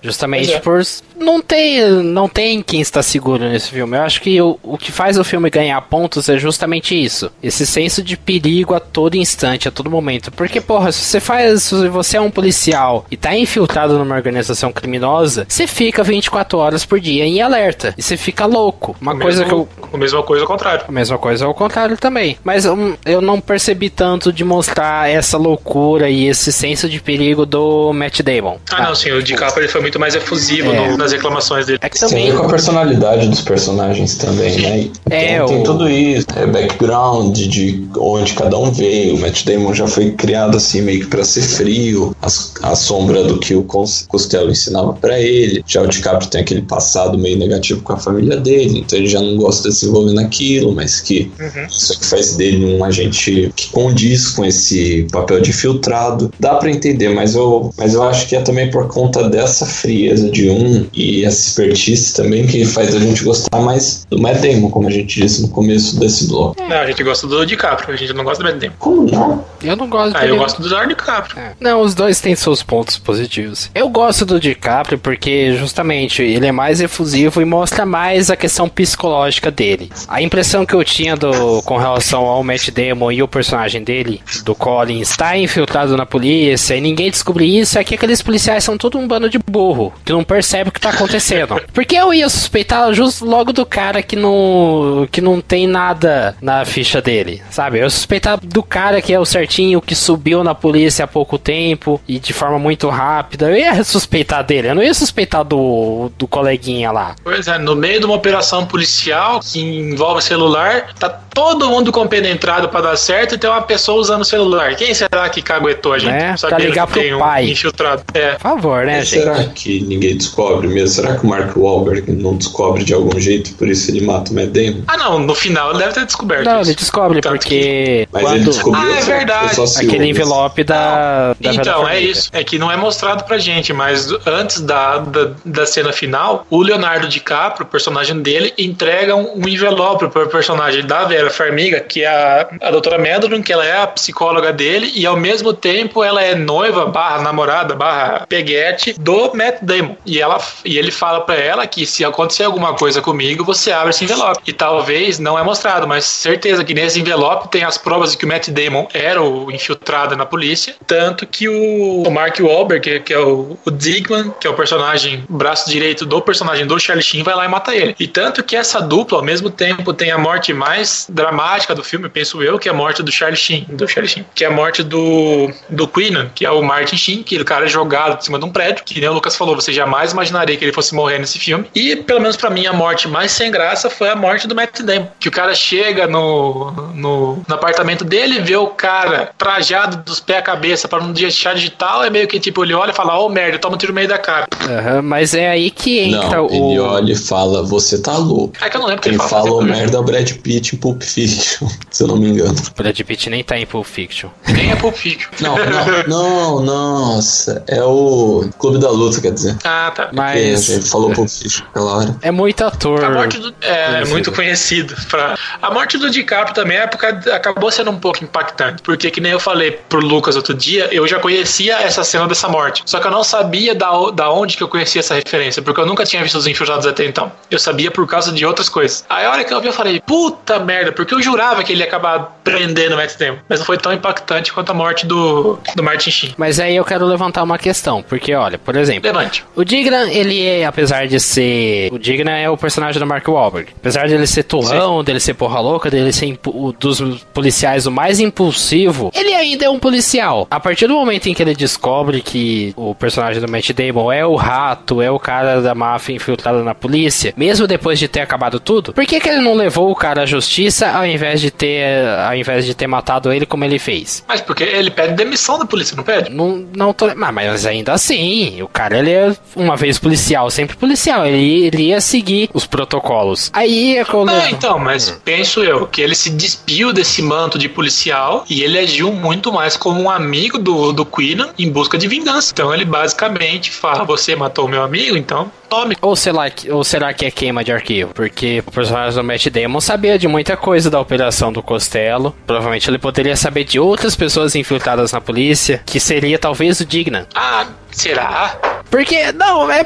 Justamente é. por. Não tem, não tem quem está seguro nesse filme. Eu acho que o, o que faz o filme ganhar pontos é justamente isso. Esse senso de perigo a todo instante, a todo momento. Porque, porra, se você faz. Se você é um policial e tá infiltrado numa organização criminosa, você fica 24 horas por dia em alerta. E você fica louco. Uma o coisa mesmo, que eu. A mesma coisa ao contrário. A mesma coisa ao contrário também. Mas um, eu não percebi tanto de mostrar essa loucura e esse senso de perigo do Matt Damon. Ah, ah não, sim. O DiCaprio ele foi muito mais efusivo é. no, nas reclamações dele. É que também... Tem com a personalidade dos personagens também, né? é, tem, o... tudo isso. É background de onde cada um veio. O Matt Damon já foi criado assim meio que pra ser frio. A, a sombra do que o Costello ensinava para ele. Já o DiCaprio tem aquele passado meio negativo com a família dele. Então ele já não gosta de se envolver naquilo, mas que uhum. isso é que faz dele um agente que condiz com esse papel de filtrado. Dá para entender, mas eu, mas eu acho que é também por conta dessa frieza de um e essa expertise também que faz a gente gostar mais do Matt Damon, como a gente disse no começo desse bloco. Não, a gente gosta do DiCaprio, a gente não gosta do Matt Damon. Como não? Eu não gosto Ah, eu gosto do Leonardo DiCaprio. É. Não, os dois têm seus pontos positivos. Eu gosto do DiCaprio porque justamente ele é mais efusivo e mostra mais a questão psicológica dele. A impressão que eu tinha do com relação ao Matt Damon e o personagem dele, do Colin, estar infiltrado na polícia e ninguém descobrir isso é que aqueles policiais são todo um bando de burro, que não percebe o que tá acontecendo. Porque eu ia suspeitar justo logo do cara que não que não tem nada na ficha dele, sabe? Eu ia suspeitar do cara que é o certinho que subiu na polícia há pouco tempo e de forma muito rápida. Eu ia suspeitar dele, eu não ia suspeitar do, do coleguinha lá. Pois é, no meio de uma operação policial que envolve celular, tá todo mundo compenetrado pra dar certo e tem uma pessoa usando o celular. Quem será que caguetou a gente? É, Sabendo pra ligar que pro tem um pai. infiltrado. É. Por favor, né, gente? Será que ninguém descobre mesmo? Será que o Mark Wahlberg não descobre de algum jeito, por isso ele mata o Matt Damon? Ah, não, no final ele deve ter descoberto Não, isso. ele descobre Tanto porque Mas ele quando descobriu Ah, é verdade. aquele envelope da, da Então, é isso. É que não é mostrado pra gente, mas antes da, da, da cena final, o Leonardo DiCaprio, o personagem dele, entrega um, um envelope pro personagem da Vera Farmiga, que é a, a doutora Medlin, que ela é a psicóloga dele, e ao mesmo tempo ela é noiva, barra namorada, barra peguete do Matt Damon. E, ela, e ele fala pra ela que se acontecer alguma coisa comigo, você abre esse envelope. E talvez não é mostrado, mas certeza que nesse envelope tem as provas de que o Matt Damon era o infiltrado na polícia. Tanto que o, o Mark Wahlberg, que, que é o, o Digman, que é o personagem, braço direito do personagem do Charlie Sheen, vai lá e mata ele. E tanto que essa dupla, ao mesmo tempo, tem a morte mais dramática do filme, penso eu, que é a morte do Charlie Sheen, do Charlie Sheen, que é a morte do, do Queenan, que é o Martin Sheen, que o cara é jogado de cima de um prédio, que nem o Lucas falou, você jamais imaginaria que ele fosse morrer nesse filme. E, pelo menos pra mim, a morte mais sem graça foi a morte do Matt Damon, que o cara chega no, no, no apartamento dele, vê o cara trajado dos pés à cabeça para não deixar digital, é meio que tipo, ele olha e fala, ô merda, toma um tiro no meio da cara. Aham, mas é aí que entra Não, o. ele olha e fala, você tá louco. É que eu não lembro o que Quem ele fala. o assim, merda é o Brad Pitt em Pulp Fiction, se eu não me engano. Brad Pitt nem tá em Pulp Fiction. Nem é Pulp Fiction. Não, não, não, nossa, é o Clube da Luta, quer dizer. Ah, tá. Mas a gente falou Pulp Fiction aquela hora. é muito ator. A morte do. É, é muito conhecido. Pra... A morte do DiCaprio também é porque acabou sendo um pouco impactante. Porque, que nem eu falei pro Lucas outro dia, eu já conhecia essa cena dessa morte. Só que eu não sabia da, o- da onde que eu conhecia essa referência. Porque eu nunca tinha visto os infiltrados até então. Eu sabia por causa de outras coisas. Aí a hora que eu vi, eu falei, puta merda, porque eu jurava que ele ia acabar prendendo o Matt Damon. Mas não foi tão impactante quanto a morte do, do Martin Sheen. Mas aí eu quero levantar uma questão, porque olha, por exemplo, Levante. o Digna, ele é, apesar de ser. O Digna é o personagem do Mark Wahlberg. Apesar de ele ser turrão, dele ser porra louca, dele ser impu- o dos policiais o mais impulsivo, ele ainda é um policial. A partir do momento em que ele descobre que o personagem do Matt Damon é o rato, é o cara da máfia infiltrada na polícia, mesmo depois de ter acabado tudo, por que, que ele não levou o cara à justiça ao invés de ter. ao invés de ter matado ele como ele fez? Mas porque ele pede demissão da polícia, não pede? Não, não tô. Mas, mas ainda assim, o cara ele é uma vez policial, sempre policial. Ele, ele ia seguir os protocolos. Aí é quando. Não, então, mas penso eu que ele se despiu desse manto de policial e ele agiu muito mais como um amigo do, do Queenan em busca de vingança. Então ele basicamente fala: Você matou meu amigo, então tome. Ou, sei lá, ou será que é queima de arquivo? Porque o personagem do Matt Damon sabia de muita coisa da operação do Costello. Provavelmente ele poderia saber de outras pessoas infiltradas na polícia, que seria talvez o Digna. Ah, será? Porque, não, é,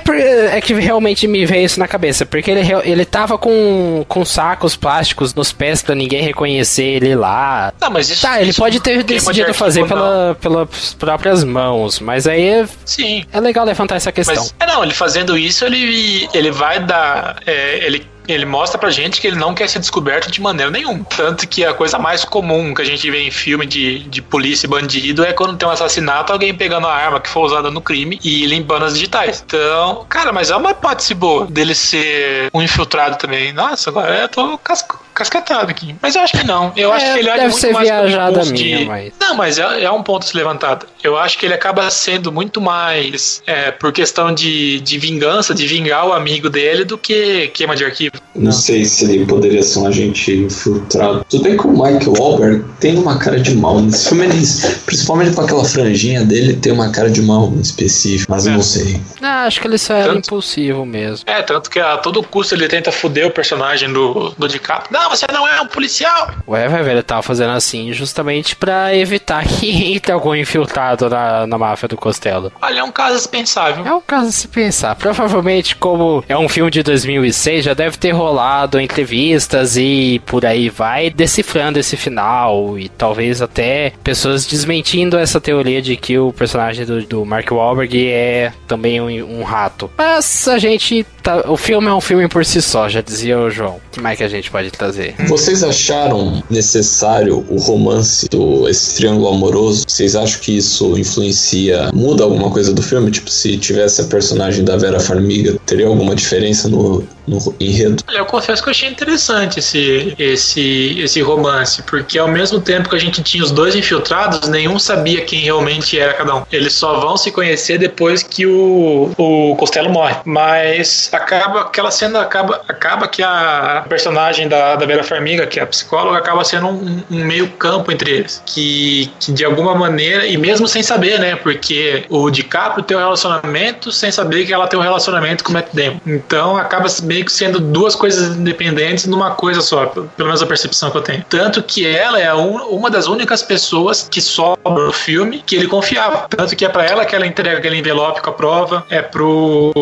é que realmente me veio isso na cabeça. Porque ele, ele tava com, com sacos plásticos nos pés pra ninguém reconhecer ele lá. Não, mas isso. Tá, ele isso pode ter de decidido arquivo, fazer pela, pelas próprias mãos. Mas aí é, Sim. é legal levantar essa questão. Mas, é não, ele fazendo isso, ele, ele vai dar. é, ele, ele mostra pra gente que ele não quer ser descoberto de maneira nenhuma. Tanto que a coisa mais comum que a gente vê em filme de, de polícia e bandido é quando tem um assassinato, alguém pegando a arma que foi usada no crime e limpando as digitais. Então, cara, mas é uma hipótese boa dele ser um infiltrado também. Nossa, agora eu tô casco. Encasquetado aqui. Mas eu acho que não. Eu É, acho que ele deve muito ser mais viajada impulso minha, de... mas- Não, mas é, é um ponto se levantado. Eu acho que ele acaba sendo muito mais é, por questão de, de vingança, de vingar o amigo dele, do que queima de arquivo. Não sei se ele poderia ser um agente infiltrado. Tudo bem que o Michael Wahlberg tem uma cara de mal nesse filme, ele, principalmente com aquela franjinha dele, tem uma cara de mal específico, mas eu É. não sei. Não, acho que ele só era Tanto- impulsivo mesmo. É, tanto que a todo custo ele tenta foder o personagem do, do DiCaprio. Não, você não é um policial! Ué, ver, ele tava fazendo assim justamente pra evitar que entre algum infiltrado na, na máfia do Costello. Olha, é um caso dispensável. É um caso a se pensar. Provavelmente, como é um filme de 2006, já deve ter rolado entrevistas e por aí vai, decifrando esse final e talvez até pessoas desmentindo essa teoria de que o personagem do, do Mark Wahlberg é também um, um rato. Mas a gente. Tá, o filme é um filme por si só, já dizia o João. O que mais que a gente pode trazer? Vocês acharam necessário o romance do esse triângulo amoroso? Vocês acham que isso influencia, muda alguma coisa do filme? Tipo, se tivesse a personagem da Vera Farmiga, teria alguma diferença no, no enredo? Olha, eu confesso que eu achei interessante esse, esse, esse romance, porque ao mesmo tempo que a gente tinha os dois infiltrados, nenhum sabia quem realmente era cada um. Eles só vão se conhecer depois que o, o Costello morre. Mas acaba, aquela cena acaba, acaba que a personagem da, da Vera Farmiga, que é a psicóloga, acaba sendo um, um meio campo entre eles. Que, que de alguma maneira, e mesmo sem saber, né? Porque o DiCaprio tem um relacionamento sem saber que ela tem um relacionamento com o Matt Damon. Então acaba meio que sendo duas coisas independentes numa coisa só, pelo menos a percepção que eu tenho. Tanto que ela é uma das únicas pessoas que sobra no filme que ele confiava. Tanto que é pra ela que ela entrega aquele envelope com a prova, é pro,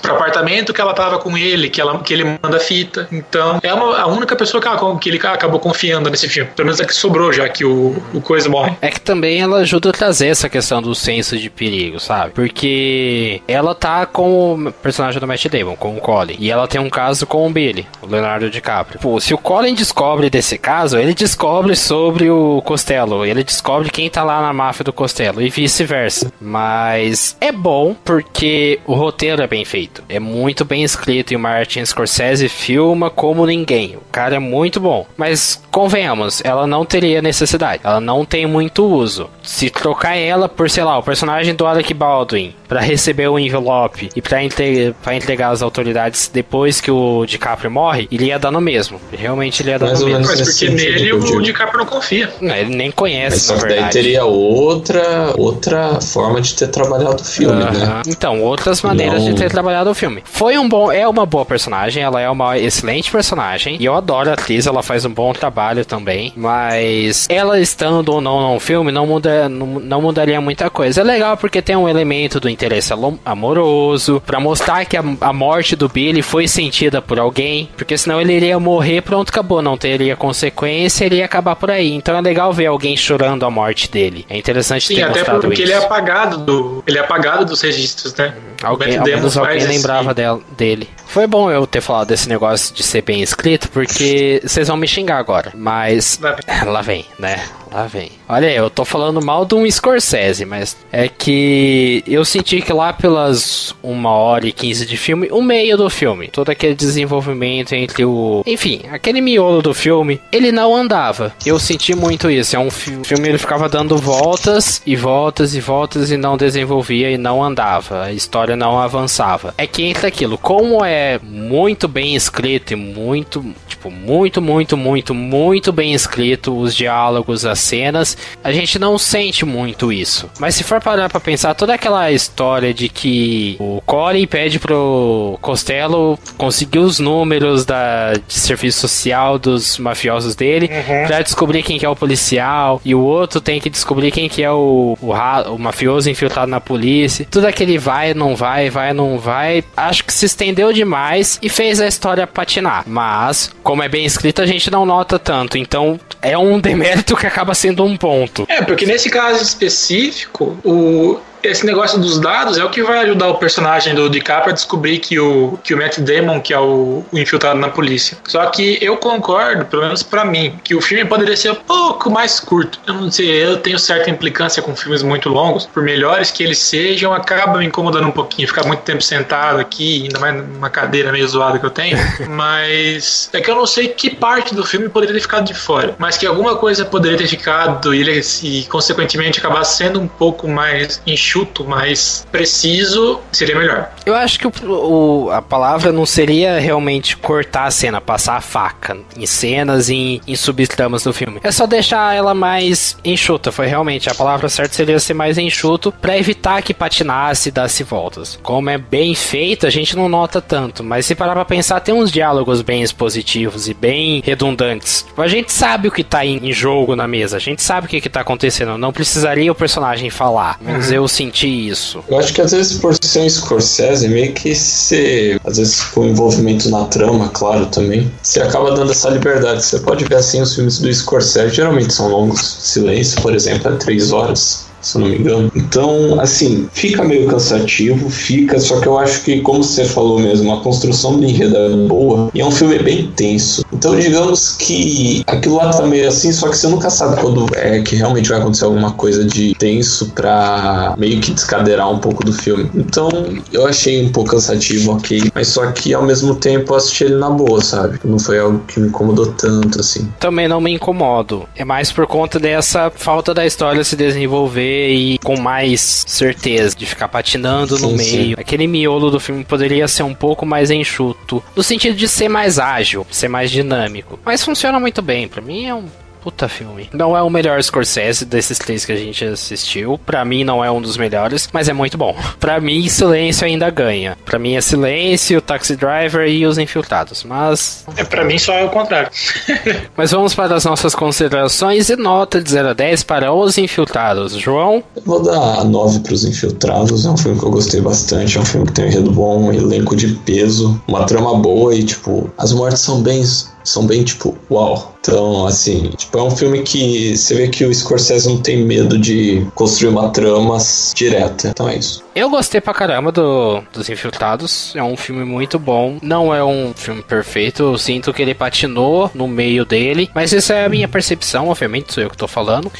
pro apartamento que ela tava com ele, que, ela, que ele manda fita. Então é uma, a única pessoa que, ela- que ele acabou confiando nesse filme. Pelo menos a que sobrou, já que o, o Coisa morre. É que também ela ajuda a trazer essa questão do senso de perigo, sabe? Porque ela tá com o personagem do Matt Damon, com o Colin. E ela tem um caso com o Billy, o Leonardo DiCaprio. Pô, se o Colin descobre desse caso, ele descobre sobre o Costello. Ele descobre quem tá lá na máfia do Costello e vice-versa. Mas é bom porque o roteiro é bem feito. É muito bem escrito e o Martin Scorsese filma como ninguém. O cara é muito bom. Mas convenhamos, ela não teria necessidade. Ela não tem muito uso. Se trocar ela por, sei lá, o personagem do Alec Baldwin pra receber o envelope e pra, entre, entregar às autoridades depois que o DiCaprio morre, iria dar no mesmo. Realmente ele ia dar Mais no mesmo. Mas porque sentido nele que eu o. DiCaprio não confia. Não, ele nem Mas conhece, só na que daí teria outra, outra forma de ter trabalhado o filme, né? Aham. Então, outras maneiras Não. de ter trabalhado o filme. Foi um bom, é uma boa personagem, ela é uma excelente personagem e eu adoro a atriz, ela faz um bom trabalho também, mas ela estando ou não no filme não muda, não, não mudaria muita coisa. É legal porque tem um elemento do interesse amoroso pra mostrar que a, a morte do Billy foi sentida por alguém, porque senão ele iria morrer, pronto, acabou, não teria consequência, ele ia acabar por aí. Então é legal ver alguém chorando a morte dele. É interessante Sim, ter até mostrado porque isso. ele é apagado do. Ele é apagado dos registros, né? Alguém, ao menos alguém faz esse- lembrava dela- dele. Foi bom eu ter falado desse negócio de ser bem escrito, porque vocês vão me xingar agora. Mas. Lá vem. Lá vem, né? Lá vem. Olha, eu tô falando mal de um Scorsese, mas é que eu senti que lá pelas uma hora e 15 de filme, o meio do filme, todo aquele desenvolvimento entre o. Enfim, aquele miolo do filme, ele não andava. Eu senti muito isso. É um fi- filme, ele ficava dando voltas e voltas e voltas e não desenvolvia e não andava. A história não avançava. É que entra aquilo, como é muito bem escrito e muito, tipo, muito, muito, muito, muito bem escrito os diálogos, as cenas, a gente não sente muito isso. Mas se for parar pra pensar, toda aquela história de que o Corey pede pro Costello conseguir os números da, de serviço social dos mafiosos dele pra descobrir quem que é o policial e o outro tem que descobrir quem que é o, o, o mafioso infiltrado na polícia. Tudo aquele vai, não vai, vai, não vai. Acho que se estendeu demais e fez a história patinar. Mas, como é bem escrito, a gente não nota tanto. Então, é um demérito que acaba sendo um ponto. É, porque nesse caso específico, o, esse negócio dos dados é o que vai ajudar o personagem do DiCaprio a descobrir que o, que o Matt Damon, que é o, o infiltrado na polícia. Só que eu concordo, pelo menos para mim, que o filme poderia ser um pouco mais curto. Eu não sei, eu tenho certa implicância com filmes muito longos, por melhores que eles sejam, acaba me incomodando um pouquinho, ficar muito tempo sentado aqui, ainda mais numa cadeira meio zoada que eu tenho. Mas é que eu não sei que parte do filme poderia ter ficado de fora, mas que alguma coisa poderia ter ficado e ele, e, consequentemente, acabar sendo um pouco mais enxuto, mais preciso, seria melhor. Eu acho que o, o, a palavra não seria realmente cortar a cena, passar a faca em cenas e em, em subtramas do filme. É só deixar ela mais enxuta. Foi realmente a palavra certa seria ser mais enxuto para evitar que patinasse e desse voltas. Como é bem feito, a gente não nota tanto, mas se parar pra pensar, tem uns diálogos bem expositivos e bem redundantes. A gente sabe o que tá em, jogo na mesa, a gente sabe o que, que tá acontecendo. Não precisaria o personagem falar, mas uhum. eu senti isso. Eu acho que às vezes por ser um Scorsese, meio que se. Às vezes com envolvimento na trama, claro, também. Você acaba dando essa liberdade. Você pode ver assim os filmes do Scorsese, geralmente são longos. Silêncio, por exemplo, é três horas se não me engano. Então, assim, fica meio cansativo, fica, só que eu acho que, como você falou mesmo, a construção do enredo é boa e é um filme bem tenso. Então, digamos que aquilo lá tá meio assim, só que você nunca sabe quando é que realmente vai acontecer alguma coisa de tenso pra meio que descadeirar um pouco do filme. Então, eu achei um pouco cansativo, ok, mas só que ao mesmo tempo eu assisti ele na boa, sabe? Não foi algo que me incomodou tanto assim. Também não me incomodo. É mais por conta dessa falta da história se desenvolver e com mais certeza de ficar patinando sim, no meio. Sim. Aquele miolo do filme poderia ser um pouco mais enxuto, no sentido de ser mais ágil, ser mais dinâmico. Mas funciona muito bem. Para mim é um Puta filme. Não é o melhor Scorsese desses três que a gente assistiu. Para mim não é um dos melhores, mas é muito bom. Para mim, Silêncio ainda ganha. Para mim é Silêncio, Taxi Driver e Os Infiltrados. Mas. É, para mim só é o contrário. mas vamos para as nossas considerações e nota de 0 a 10 para Os Infiltrados. João? Eu vou dar 9 para Os Infiltrados. É um filme que eu gostei bastante. É um filme que tem um enredo bom, um elenco de peso, uma trama boa e, tipo, as mortes são bem são bem tipo, uau. Então, assim, tipo, é um filme que você vê que o Scorsese não tem medo de construir uma trama direta. Então é isso. Eu gostei pra caramba do, dos Infiltrados. É um filme muito bom. Não é um filme perfeito. Eu sinto que ele patinou no meio dele. Mas essa é a minha percepção, obviamente, sou eu que tô falando.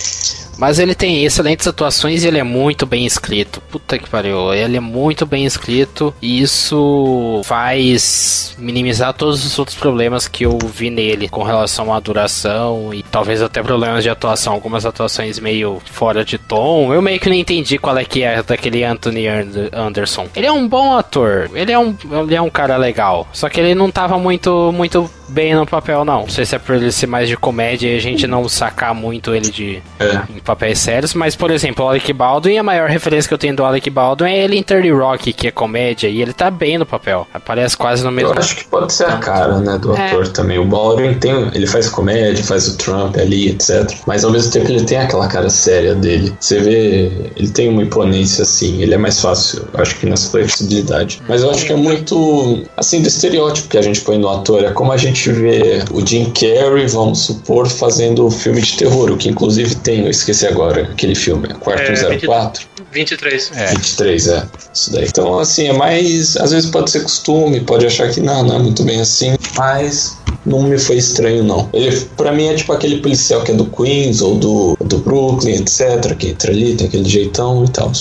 Mas ele tem excelentes atuações e ele é muito bem escrito. Puta que pariu. Ele é muito bem escrito e isso faz minimizar todos os outros problemas que eu vi nele com relação à duração e talvez até problemas de atuação. Algumas atuações meio fora de tom. Eu meio que não entendi qual é que é daquele Anthony Anderson. Ele é um bom ator. Ele é um, ele é um cara legal. Só que ele não tava muito, muito bem no papel, não. Não sei se é por ele ser mais de comédia e a gente não sacar muito ele de é. em papéis sérios, mas, por exemplo, o Alec Baldwin, a maior referência que eu tenho do Alec Baldwin é ele em 30 Rock, que é comédia, e ele tá bem no papel. Aparece quase no mesmo. Eu acho que pode ser a cara, né, do é. ator também. O Baldwin tem, ele faz comédia, faz o Trump ali, etc. Mas ao mesmo tempo ele tem aquela cara séria dele. Você vê, ele tem uma imponência assim, ele é mais fácil, acho que nessa flexibilidade. Mas eu acho que é muito, assim, do estereótipo que a gente põe no ator. É como a gente vê o Jim Carrey, vamos supor, fazendo um filme de terror, o que inclusive tem, eu esqueci agora, aquele filme, Quarto é, 04. 23. É. 23, é. Isso daí. Então, assim, é mais. Às vezes pode ser costume, pode achar que não, não é muito bem assim, mas não me foi estranho, não. Ele, pra mim, é tipo aquele policial que é do Queens ou do, do Brooklyn, etc., que entra ali, tem aquele jeitão e tal.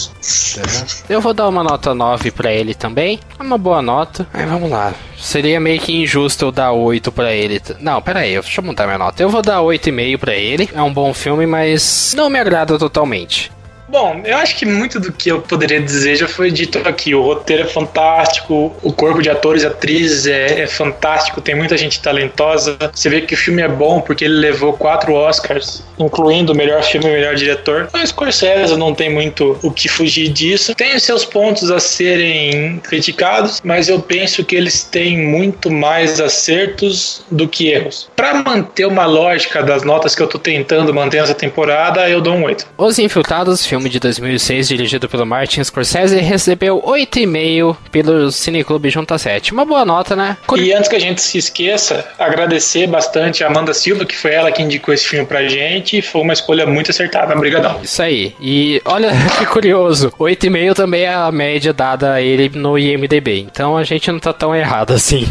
Eu vou dar uma nota 9 pra ele também. É uma boa nota. Aí vamos lá. Seria meio que injusto eu dar 8 pra ele. Não, pera aí, deixa eu montar minha nota. Eu vou dar 8,5 pra ele. É um bom filme, mas não me agrada totalmente. Bom, eu acho que muito do que eu poderia dizer já foi dito aqui. O roteiro é fantástico, o corpo de atores e atrizes é, é, fantástico, tem muita gente talentosa. Você vê que o filme é bom porque ele levou quatro Oscars, incluindo o melhor filme e o melhor diretor. Mas Scorsese não tem muito o que fugir disso. Tem os seus pontos a serem criticados, mas eu penso que eles têm muito mais acertos do que erros. Para manter uma lógica das notas que eu tô tentando manter nessa temporada, eu dou um 8. Os Infiltrados, filme filme de 2006 dirigido pelo Martin Scorsese, recebeu 8,5 pelo Cineclube Junta 7. Uma boa nota, né? E antes que a gente se esqueça, agradecer bastante a Amanda Silva, que foi ela que indicou esse filme pra gente. Foi uma escolha muito acertada. Obrigadão. Isso aí. E olha que curioso, 8,5 também é a média dada a ele no IMDB. Então a gente não tá tão errado assim.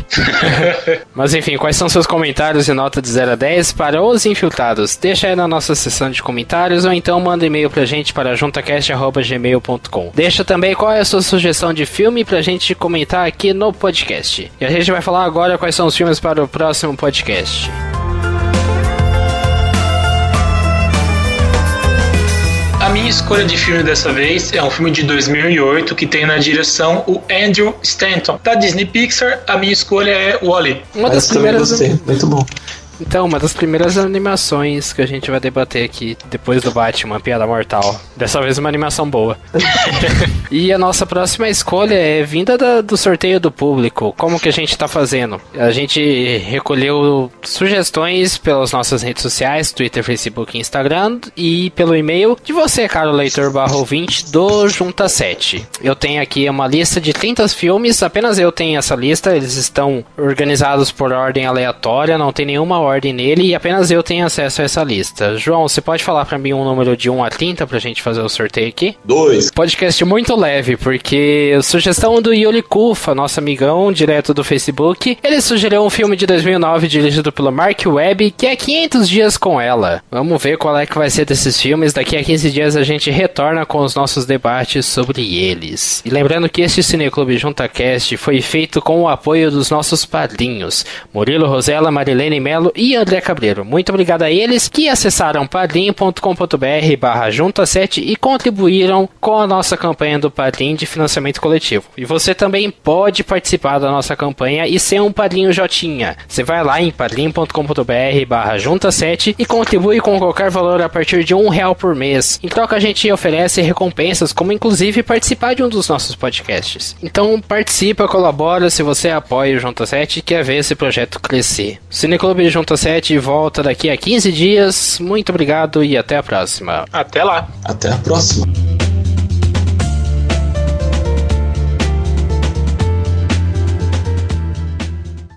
Mas enfim, quais são seus comentários e nota de 0 a 10 para os infiltrados? Deixa aí na nossa seção de comentários ou então manda e-mail pra gente para juntacast.gmail.com. Deixa também qual é a sua sugestão de filme pra gente comentar aqui no podcast. E a gente vai falar agora quais são os filmes para o próximo podcast. A minha escolha de filme dessa vez é um filme de 2008 que tem na direção o Andrew Stanton. Da Disney Pixar, a minha escolha é Wally. Uma das Mas também primeiras. muito bom. Então, uma das primeiras animações que a gente vai debater aqui depois do Batman, Piada Mortal. Dessa vez uma animação boa. e a nossa próxima escolha é vinda da- do sorteio do público. Como que a gente tá fazendo? A gente recolheu sugestões pelas nossas redes sociais, Twitter, Facebook e Instagram, e pelo e-mail de você, caro leitor barra ouvinte do Junta 7. Eu tenho aqui uma lista de 30 filmes, apenas eu tenho essa lista, eles estão organizados por ordem aleatória, não tem nenhuma ordem nele e apenas eu tenho acesso a essa lista. João, você pode falar pra mim um número de 1 a 30 pra gente fazer o sorteio aqui? Dois. Podcast muito leve, porque sugestão do Yuli Kufa, nosso amigão direto do Facebook, ele sugeriu um filme de 2009 dirigido pelo Mark Webb, que é 500 dias com ela. Vamos ver qual é que vai ser desses filmes. Daqui a 15 dias a gente retorna com os nossos debates sobre eles. E lembrando que este Cineclube JuntaCast foi feito com o apoio dos nossos padrinhos, Murilo Rosella, Marilene Melo e André Cabreiro. Muito obrigado a eles que acessaram padrim.com.br barra junta 7 e contribuíram com a nossa campanha do Padrim de financiamento coletivo. E você também pode participar da nossa campanha e ser um padrinho Jotinha. Você vai lá em padrim.com.br barra junta 7 e contribui com qualquer valor a partir de um real por mês. Em troca a gente oferece recompensas, como inclusive participar de um dos nossos podcasts. Então participa, colabora se você apoia o Junta 7 e quer ver esse projeto crescer. Cineclube Junta 7 volta daqui a 15 dias. Muito obrigado e até a próxima. Até lá. Até a próxima.